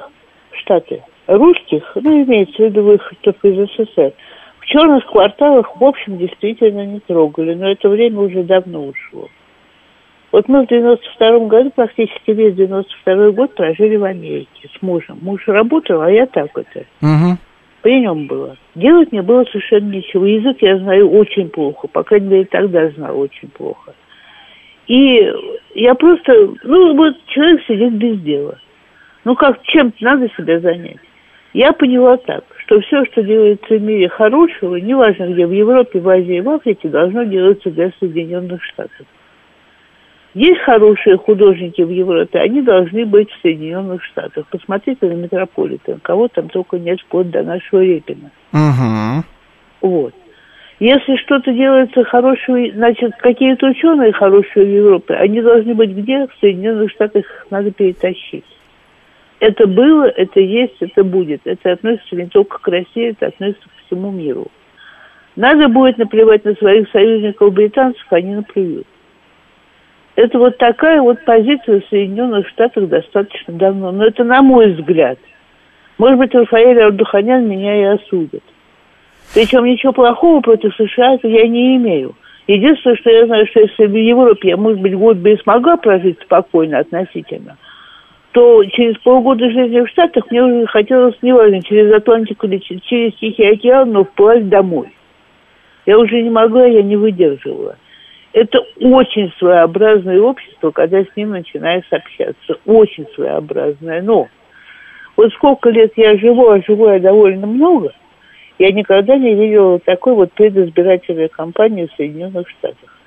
S7: в Штаты, русских, ну, имеется в виду выходцев из СССР, в черных кварталах, в общем, действительно не трогали, но это время уже давно ушло. Вот мы в 92 году, практически весь 92 год прожили в Америке с мужем. Муж работал, а я так это. Угу. При нем было. Делать мне было совершенно ничего. Язык я знаю очень плохо. По крайней мере, тогда знал очень плохо. И я просто, ну, вот человек сидит без дела. Ну, как, чем надо себя занять. Я поняла так, что все, что делается в мире хорошего, неважно где, в Европе, в Азии, в Африке, должно делаться для Соединенных Штатов. Есть хорошие художники в Европе, они должны быть в Соединенных Штатах. Посмотрите на Метрополитен, кого там только нет вплоть до нашего Репина.
S2: Угу.
S7: Вот. Если что-то делается хорошего, значит, какие-то ученые хорошие в Европе, они должны быть где? В Соединенных Штатах их надо перетащить. Это было, это есть, это будет. Это относится не только к России, это относится к всему миру. Надо будет наплевать на своих союзников британцев, они наплюют. Это вот такая вот позиция в Соединенных Штатах достаточно давно. Но это на мой взгляд. Может быть, Рафаэль Ардуханян меня и осудит. Причем ничего плохого против США я не имею. Единственное, что я знаю, что если в Европе я, может быть, год бы и смогла прожить спокойно относительно, то через полгода жизни в Штатах мне уже хотелось, неважно, через Атлантику или через Тихий океан, но вплавь домой. Я уже не могла, я не выдерживала. Это очень своеобразное общество, когда с ним начинаешь общаться. Очень своеобразное. Но вот сколько лет я живу, а живу я довольно много, я никогда не видела такой вот предизбирательной кампании в Соединенных Штатах.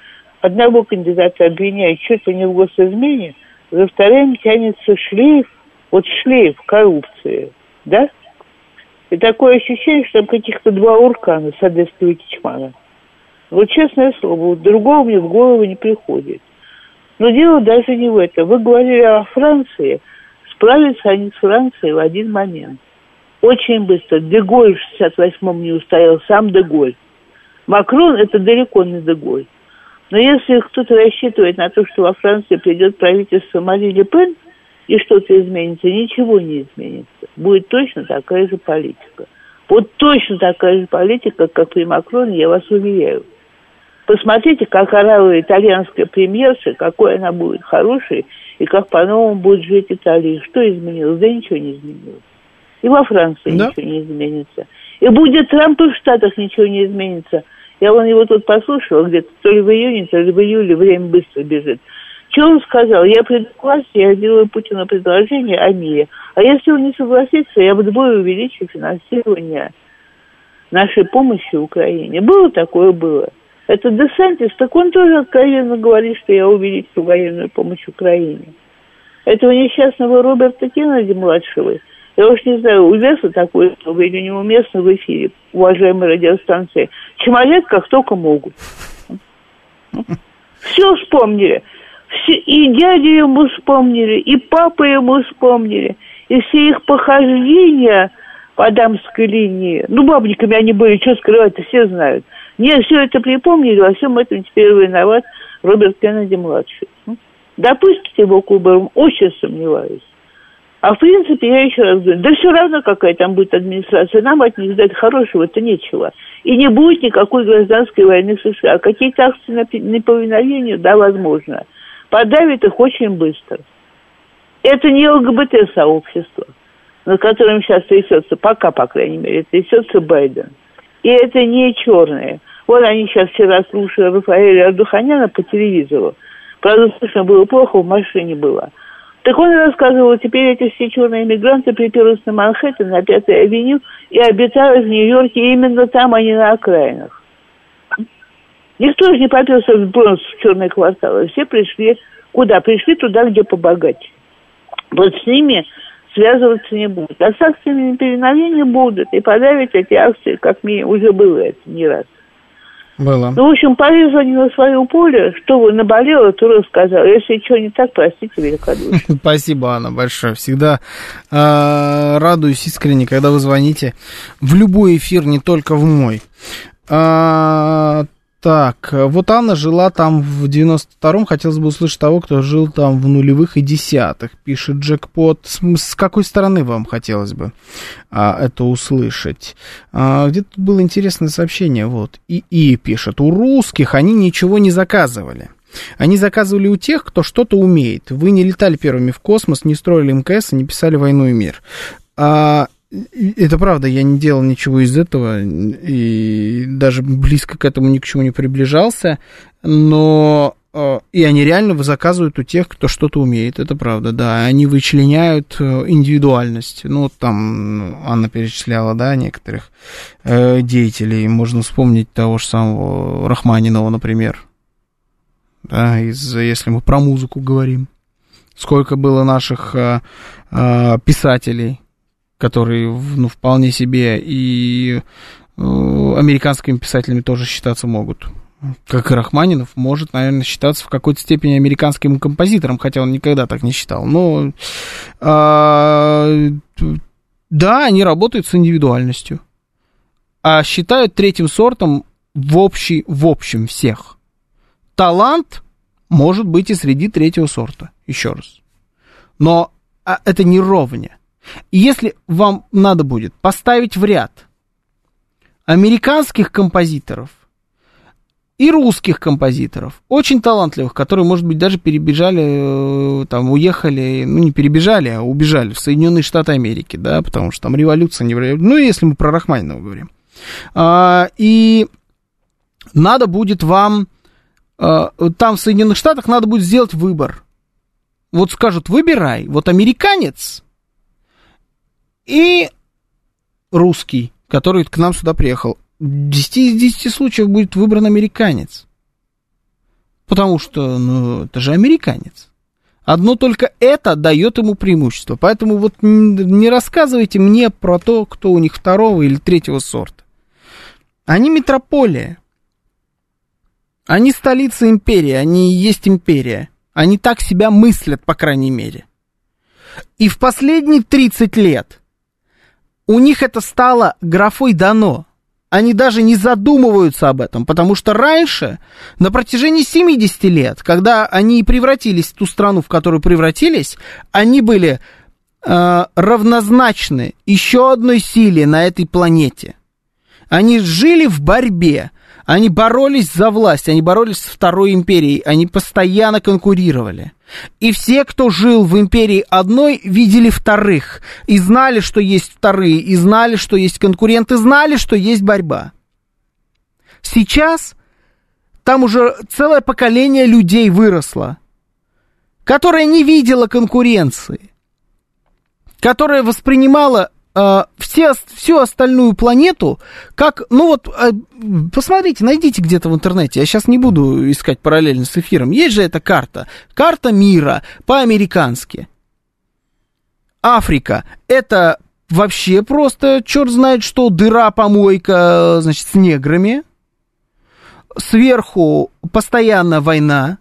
S7: Одного кандидата обвиняют ли не в госизмене, за вторым тянется шлейф, вот шлейф коррупции, да? И такое ощущение, что там каких-то два уркана, Садеста и Кичмана – вот честное слово, другого мне в голову не приходит. Но дело даже не в этом. Вы говорили о Франции. Справятся они с Францией в один момент. Очень быстро. Деголь в 68-м не устоял, сам Деголь. Макрон – это далеко не Деголь. Но если кто-то рассчитывает на то, что во Франции придет правительство Мари Ле Пен, и что-то изменится, ничего не изменится. Будет точно такая же политика. Вот точно такая же политика, как при Макроне, я вас уверяю. Посмотрите, как орала итальянская премьерша, какой она будет хорошей, и как по-новому будет жить Италия. Что изменилось? Да ничего не изменилось. И во Франции да. ничего не изменится. И будет Трамп и в Штатах ничего не изменится. Я вон его тут послушала где-то, то ли в июне, то ли в июле, время быстро бежит. Что он сказал? Я приду к власти, я сделаю Путину предложение о мире. А если он не согласится, я вдвое увеличу финансирование нашей помощи Украине. Было такое? Было. Это Десантис, так он тоже откровенно говорит, что я увеличу военную помощь Украине. Этого несчастного Роберта Кеннеди-младшего, я уж не знаю, уместно такое слово или неуместно в эфире, уважаемой радиостанции, чмолят как только могут. Все вспомнили. Все, и дядя ему вспомнили, и папа ему вспомнили, и все их похождения по дамской линии. Ну, бабниками они были, что скрывать все знают – мне все это припомнили, во всем этом теперь виноват Роберт Кеннеди-младший. Допустите его к выборам, очень сомневаюсь. А в принципе, я еще раз говорю, да все равно, какая там будет администрация, нам от них ждать хорошего-то нечего. И не будет никакой гражданской войны в США. Какие-то акции на неповиновению, да, возможно. Подавит их очень быстро. Это не ЛГБТ-сообщество, над которым сейчас трясется, пока, по крайней мере, трясется Байден. И это не черные. Вот они сейчас вчера слушали Рафаэля Ардуханяна по телевизору. Правда, слышно было плохо, в машине было. Так он рассказывал, теперь эти все черные мигранты приперлись на Манхэттен, на Пятой авеню, и обитают в Нью-Йорке именно там, а не на окраинах. Никто же не попился в Бронс, в черные кварталы. Все пришли куда? Пришли туда, где побогаче. Вот с ними связываться не будут. А с акциями переновения будут. И подавить эти акции, как мне уже было это не раз.
S2: Было.
S7: Ну, в общем, полезла не на свое поле. Что вы наболело, то рассказал. Если что не так, простите великодушно.
S2: Спасибо, Анна, большое. Всегда э, радуюсь искренне, когда вы звоните в любой эфир, не только в мой. А, так, вот Анна жила там в 92-м, хотелось бы услышать того, кто жил там в нулевых и десятых, пишет Джекпот. С, с какой стороны вам хотелось бы а, это услышать? А, где-то было интересное сообщение, вот. И, и пишет, у русских они ничего не заказывали. Они заказывали у тех, кто что-то умеет. Вы не летали первыми в космос, не строили МКС и не писали «Войну и мир». А, это правда, я не делал ничего из этого, и даже близко к этому ни к чему не приближался, но Э, и они реально заказывают у тех, кто что-то умеет, это правда, да. Они вычленяют э, индивидуальность. Ну, там Анна перечисляла, да, некоторых э, деятелей. Можно вспомнить того же самого Рахманинова, например. Да, из, если мы про музыку говорим. Сколько было наших э, э, писателей, которые, ну, вполне себе и э, американскими писателями тоже считаться могут как и Рахманинов, может, наверное, считаться в какой-то степени американским композитором, хотя он никогда так не считал. Но а, да, они работают с индивидуальностью, а считают третьим сортом в, общий, в общем всех. Талант может быть и среди третьего сорта, еще раз. Но а, это не ровня. Если вам надо будет поставить в ряд американских композиторов – и русских композиторов, очень талантливых, которые, может быть, даже перебежали, э, там, уехали, ну, не перебежали, а убежали в Соединенные Штаты Америки, да, потому что там революция, не революция, ну, если мы про Рахманинова говорим. А, и надо будет вам, а, там в Соединенных Штатах надо будет сделать выбор. Вот скажут, выбирай, вот американец и русский, который к нам сюда приехал. 10 из 10 случаев будет выбран американец. Потому что, ну, это же американец. Одно только это дает ему преимущество. Поэтому вот не рассказывайте мне про то, кто у них второго или третьего сорта. Они метрополия. Они столица империи, они и есть империя. Они так себя мыслят, по крайней мере. И в последние 30 лет у них это стало графой дано они даже не задумываются об этом, потому что раньше, на протяжении 70 лет, когда они превратились в ту страну, в которую превратились, они были э, равнозначны еще одной силе на этой планете. Они жили в борьбе, они боролись за власть, они боролись с Второй империей, они постоянно конкурировали. И все, кто жил в империи одной, видели вторых, и знали, что есть вторые, и знали, что есть конкуренты, знали, что есть борьба. Сейчас там уже целое поколение людей выросло, которое не видело конкуренции, которое воспринимало э, все, всю остальную планету как, ну вот, э, посмотрите, найдите где-то в интернете, я сейчас не буду искать параллельно с эфиром, есть же эта карта, карта мира по-американски. Африка, это вообще просто, черт знает что, дыра-помойка, значит, с неграми. Сверху постоянно война,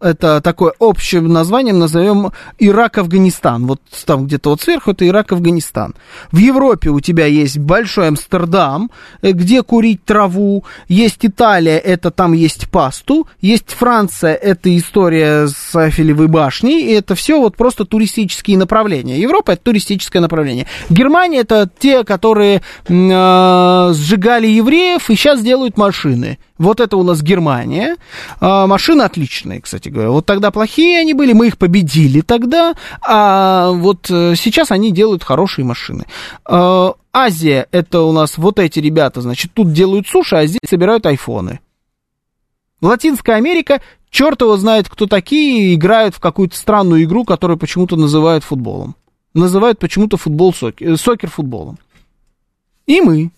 S2: это такое общим названием назовем Ирак-Афганистан. Вот там где-то вот сверху это Ирак-Афганистан. В Европе у тебя есть большой Амстердам, э, где курить траву. Есть Италия, это там есть пасту. Есть Франция, это история с Афелевой башней. И это все вот просто туристические направления. Европа это туристическое направление. Германия это те, которые э, сжигали евреев и сейчас делают машины. Вот это у нас Германия. Э, машины отличные, кстати говоря. Вот тогда плохие они были, мы их победили тогда, а вот э, сейчас они делают хорошие машины. Э, Азия, это у нас вот эти ребята, значит, тут делают суши, а здесь собирают айфоны. Латинская Америка, черт его знает, кто такие, играют в какую-то странную игру, которую почему-то называют футболом. Называют почему-то футбол сокер, сокер футболом. И мы.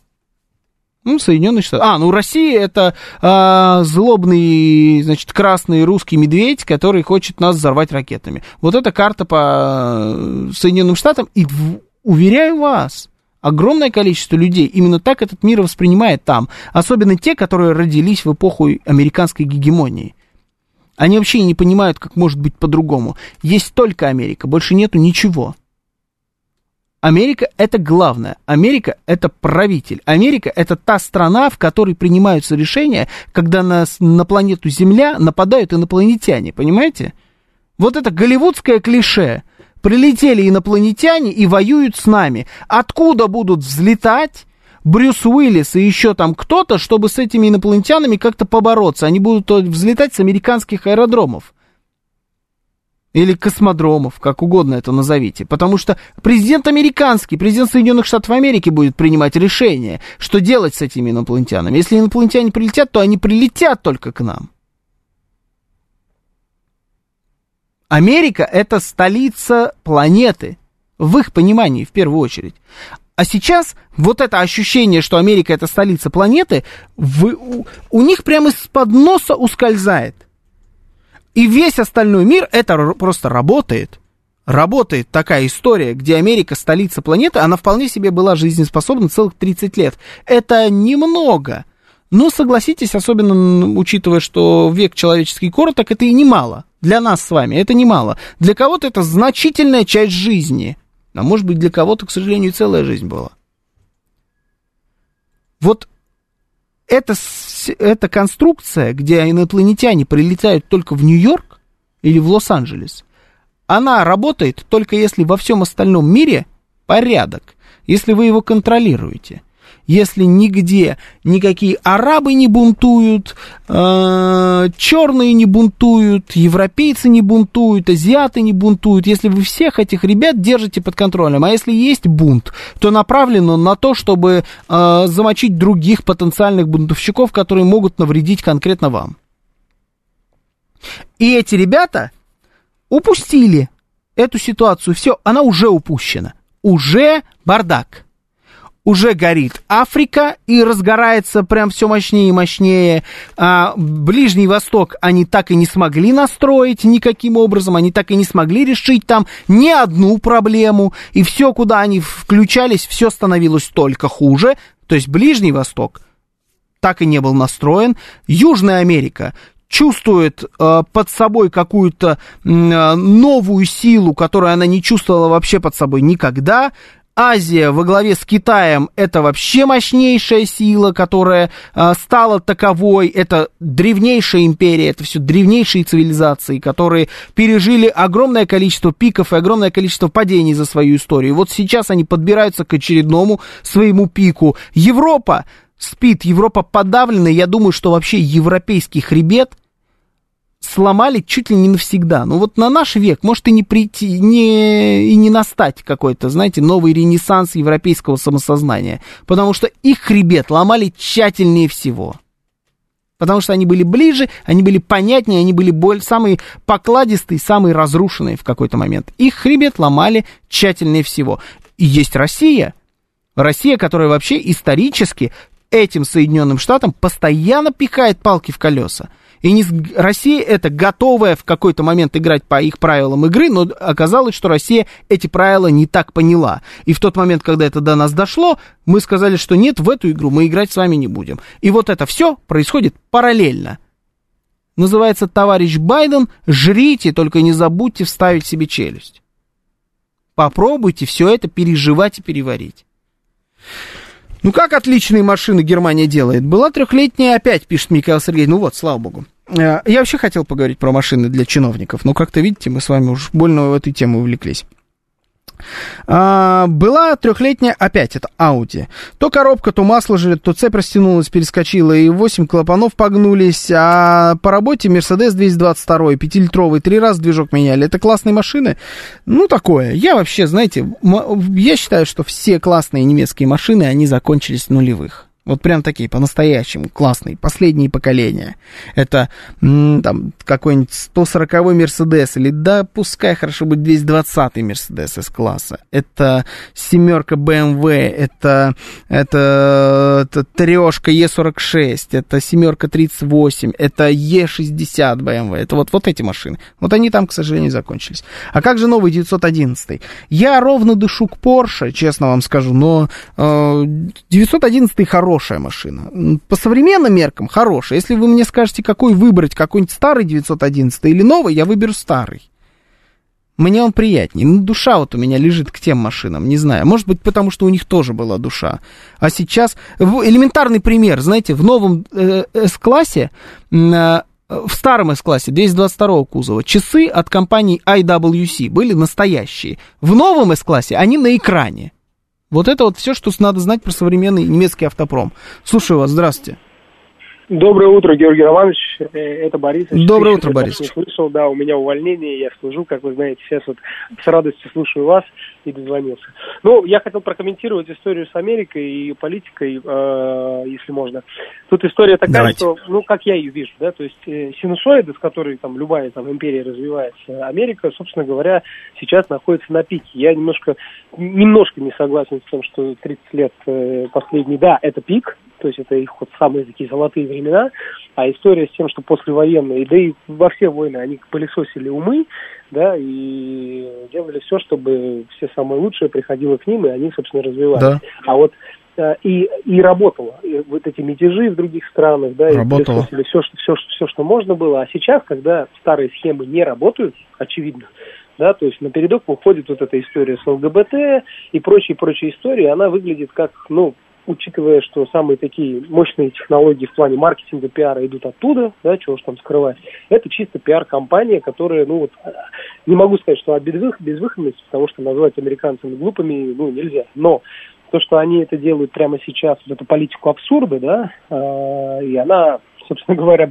S2: Ну, Соединенные Штаты. А, ну Россия это а, злобный, значит, красный русский медведь, который хочет нас взорвать ракетами. Вот эта карта по э, Соединенным Штатам, и в, уверяю вас, огромное количество людей именно так этот мир воспринимает там. Особенно те, которые родились в эпоху американской гегемонии. Они вообще не понимают, как может быть по-другому. Есть только Америка, больше нету ничего. Америка это главное. Америка это правитель. Америка это та страна, в которой принимаются решения, когда на, на планету Земля нападают инопланетяне. Понимаете? Вот это голливудское клише. Прилетели инопланетяне и воюют с нами. Откуда будут взлетать? Брюс Уиллис и еще там кто-то, чтобы с этими инопланетянами как-то побороться. Они будут взлетать с американских аэродромов или космодромов, как угодно это назовите. Потому что президент американский, президент Соединенных Штатов Америки будет принимать решение, что делать с этими инопланетянами. Если инопланетяне прилетят, то они прилетят только к нам. Америка это столица планеты, в их понимании, в первую очередь. А сейчас вот это ощущение, что Америка это столица планеты, в, у, у них прямо из-под носа ускользает. И весь остальной мир это просто работает. Работает такая история, где Америка столица планеты, она вполне себе была жизнеспособна целых 30 лет. Это немного. Но согласитесь, особенно учитывая, что век человеческий короток, это и немало. Для нас с вами это немало. Для кого-то это значительная часть жизни. А может быть, для кого-то, к сожалению, целая жизнь была. Вот эта, эта конструкция, где инопланетяне прилетают только в Нью-Йорк или в Лос-Анджелес, она работает только если во всем остальном мире порядок, если вы его контролируете – если нигде никакие арабы не бунтуют, э, черные не бунтуют, европейцы не бунтуют, азиаты не бунтуют, если вы всех этих ребят держите под контролем, а если есть бунт, то направлен он на то, чтобы э, замочить других потенциальных бунтовщиков, которые могут навредить конкретно вам. И эти ребята упустили эту ситуацию, все, она уже упущена, уже бардак уже горит Африка и разгорается прям все мощнее и мощнее. А Ближний Восток они так и не смогли настроить никаким образом, они так и не смогли решить там ни одну проблему. И все, куда они включались, все становилось только хуже. То есть Ближний Восток так и не был настроен. Южная Америка чувствует э, под собой какую-то э, новую силу, которую она не чувствовала вообще под собой никогда. Азия во главе с Китаем это вообще мощнейшая сила, которая э, стала таковой. Это древнейшая империя, это все древнейшие цивилизации, которые пережили огромное количество пиков и огромное количество падений за свою историю. Вот сейчас они подбираются к очередному своему пику. Европа спит, Европа подавлена. Я думаю, что вообще европейский хребет сломали чуть ли не навсегда. Ну вот на наш век может и не прийти, не, и не настать какой-то, знаете, новый ренессанс европейского самосознания. Потому что их хребет ломали тщательнее всего. Потому что они были ближе, они были понятнее, они были более, самые покладистые, самые разрушенные в какой-то момент. Их хребет ломали тщательнее всего. И есть Россия. Россия, которая вообще исторически этим Соединенным Штатам постоянно пихает палки в колеса. И не, Россия это готовая в какой-то момент играть по их правилам игры, но оказалось, что Россия эти правила не так поняла. И в тот момент, когда это до нас дошло, мы сказали, что нет, в эту игру мы играть с вами не будем. И вот это все происходит параллельно. Называется товарищ Байден, жрите, только не забудьте вставить себе челюсть. Попробуйте все это переживать и переварить. Ну как отличные машины Германия делает? Была трехлетняя опять, пишет Михаил Сергеевич. Ну вот, слава богу. Э, я вообще хотел поговорить про машины для чиновников, но как-то, видите, мы с вами уж больно в этой теме увлеклись. А, была трехлетняя, опять это Audi. То коробка, то масло жрет, то цепь растянулась, перескочила, и 8 клапанов погнулись. А по работе Mercedes 222, 5-литровый, три раза движок меняли. Это классные машины? Ну, такое. Я вообще, знаете, я считаю, что все классные немецкие машины, они закончились нулевых. Вот прям такие по-настоящему классные, последние поколения. Это там какой-нибудь 140-й Мерседес, или да, пускай хорошо будет 220-й Мерседес S-класса. Это семерка BMW, это, это, это трешка E46, это семерка 38, это E60 BMW. Это вот, вот эти машины. Вот они там, к сожалению, закончились. А как же новый 911? Я ровно дышу к Porsche, честно вам скажу, но э, 911 хороший хорошая машина. По современным меркам хорошая. Если вы мне скажете, какой выбрать, какой-нибудь старый 911 или новый, я выберу старый. Мне он приятнее. Ну, душа вот у меня лежит к тем машинам, не знаю. Может быть, потому что у них тоже была душа. А сейчас... Элементарный пример, знаете, в новом э, S-классе, э, в старом S-классе 222 кузова, часы от компании IWC были настоящие. В новом S-классе они на экране. Вот это вот все, что надо знать про современный немецкий автопром. Слушаю вас, здравствуйте.
S8: Доброе утро, Георгий Романович. Э, это Борис.
S2: Доброе утро, Борис.
S8: Не слышал, да, у меня увольнение, я служу, как вы знаете, сейчас вот с радостью слушаю вас и дозвонился. Ну, я хотел прокомментировать историю с Америкой и политикой, э, если можно. Тут история такая, Давайте. что, ну, как я ее вижу, да, то есть э, синусоиды, с которой там любая там империя развивается, Америка, собственно говоря, сейчас находится на пике. Я немножко, немножко не согласен с тем, что 30 лет э, последний, да, это пик, то есть это их вот самые такие золотые времена, а история с тем, что послевоенные, да и во все войны они пылесосили умы, да, и делали все, чтобы все самое лучшее приходило к ним, и они, собственно, развивались. Да. А вот э, и, и работало. И вот эти мятежи в других странах, да,
S2: работало.
S8: и все, все, все, что можно было. А сейчас, когда старые схемы не работают, очевидно, да, то есть на передок выходит вот эта история с ЛГБТ и прочие-прочие истории, она выглядит как, ну, учитывая, что самые такие мощные технологии в плане маркетинга, пиара идут оттуда, да, чего уж там скрывать, это чисто пиар-компания, которая, ну вот, не могу сказать, что о безвыходности, потому что назвать американцами глупыми, ну, нельзя, но то, что они это делают прямо сейчас, вот эту политику абсурда, да, э, и она, собственно говоря,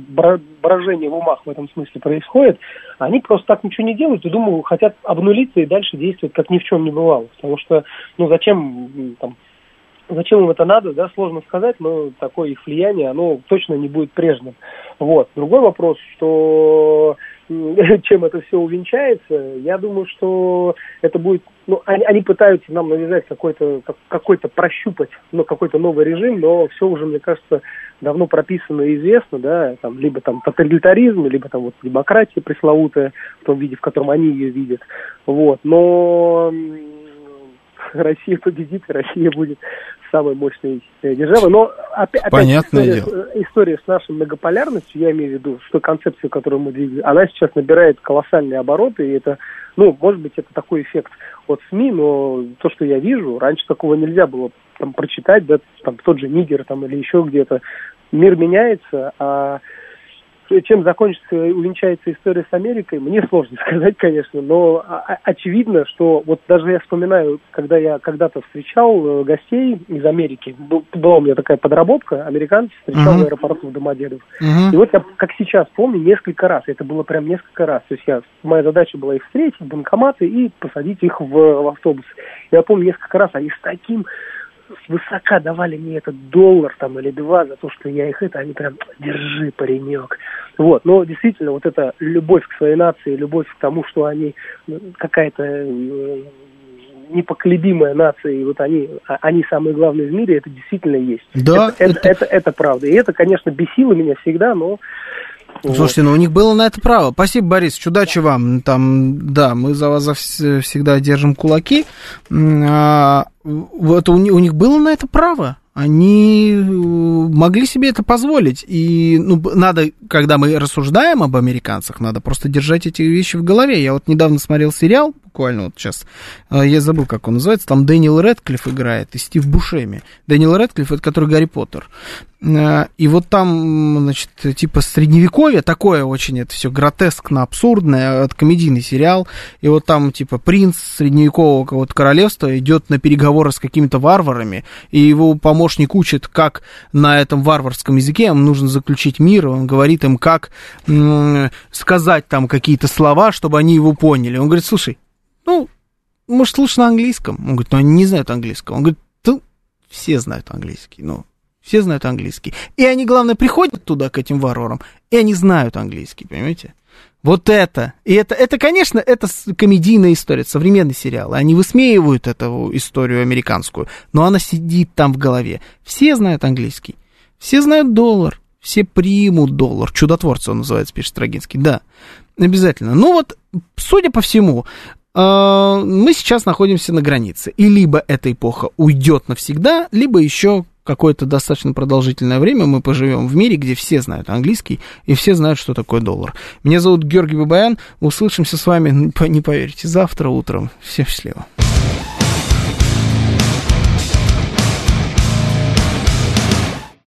S8: брожение в умах в этом смысле происходит, они просто так ничего не делают и, думаю, хотят обнулиться и дальше действовать, как ни в чем не бывало. Потому что, ну, зачем там Зачем им это надо, да, сложно сказать, но такое их влияние, оно точно не будет прежним. Вот. Другой вопрос, что чем это все увенчается, я думаю, что это будет, ну, они, они пытаются нам навязать какой-то, какой-то прощупать, ну, какой-то новый режим, но все уже, мне кажется, давно прописано и известно, да, там, либо там тоталитаризм, либо там вот демократия пресловутая в том виде, в котором они ее видят, вот, но Россия победит, и Россия будет самой мощной э, державой. Но опять,
S2: Понятное
S8: история, дело. история с нашей многополярностью, я имею в виду, что концепция, которую мы двигаем, она сейчас набирает колоссальные обороты, и это, ну, может быть, это такой эффект от СМИ, но то, что я вижу, раньше такого нельзя было там прочитать, да, там тот же Нигер там или еще где-то. Мир меняется, а чем закончится, увенчается история с Америкой, мне сложно сказать, конечно, но очевидно, что вот даже я вспоминаю, когда я когда-то встречал э, гостей из Америки, была у меня такая подработка, американцы встречал uh-huh. в аэропорту в Домодедово. Uh-huh. И вот я, как сейчас помню, несколько раз, это было прям несколько раз, то есть я, моя задача была их встретить, банкоматы и посадить их в, в автобус. Я помню, несколько раз они с таким свысока давали мне этот доллар там или два за то, что я их это, они прям, держи, паренек. Вот, но действительно, вот эта любовь к своей нации, любовь к тому, что они ну, какая-то э, непоколебимая нация, и вот они, а, они самые главные в мире, это действительно есть.
S2: Да.
S8: Это, это, это, это правда. И это, конечно, бесило меня всегда, но
S2: Слушайте, ну у них было на это право. Спасибо, Борис, удачи вам. Там, да, мы за вас всегда держим кулаки. А, вот у, у них было на это право они э, могли себе это позволить. И ну, надо, когда мы рассуждаем об американцах, надо просто держать эти вещи в голове. Я вот недавно смотрел сериал, буквально вот сейчас, э, я забыл, как он называется, там Дэниел Редклифф играет и Стив Бушеми. Дэниел Редклифф, это который Гарри Поттер. Э, и вот там, значит, типа средневековье, такое очень это все гротескно, абсурдное, это комедийный сериал. И вот там, типа, принц средневекового вот королевства идет на переговоры с какими-то варварами, и его помощник учит, как на этом варварском языке им нужно заключить мир, он говорит им, как сказать там какие-то слова, чтобы они его поняли. Он говорит, слушай, ну, может, лучше на английском? Он говорит, ну, они не знают английского. Он говорит, ну, все знают английский, ну, все знают английский. И они, главное, приходят туда, к этим варварам, и они знают английский, понимаете? Вот это. И это, это, конечно, это комедийная история, это современный сериал. Они высмеивают эту историю американскую, но она сидит там в голове. Все знают английский, все знают доллар, все примут доллар. Чудотворцы он называется, пишет Строгинский. Да, обязательно. Ну вот, судя по всему, мы сейчас находимся на границе. И либо эта эпоха уйдет навсегда, либо еще какое-то достаточно продолжительное время мы поживем в мире, где все знают английский и все знают, что такое доллар. Меня зовут Георгий Бабаян. Услышимся с вами, не поверите, завтра утром. Всем счастливо.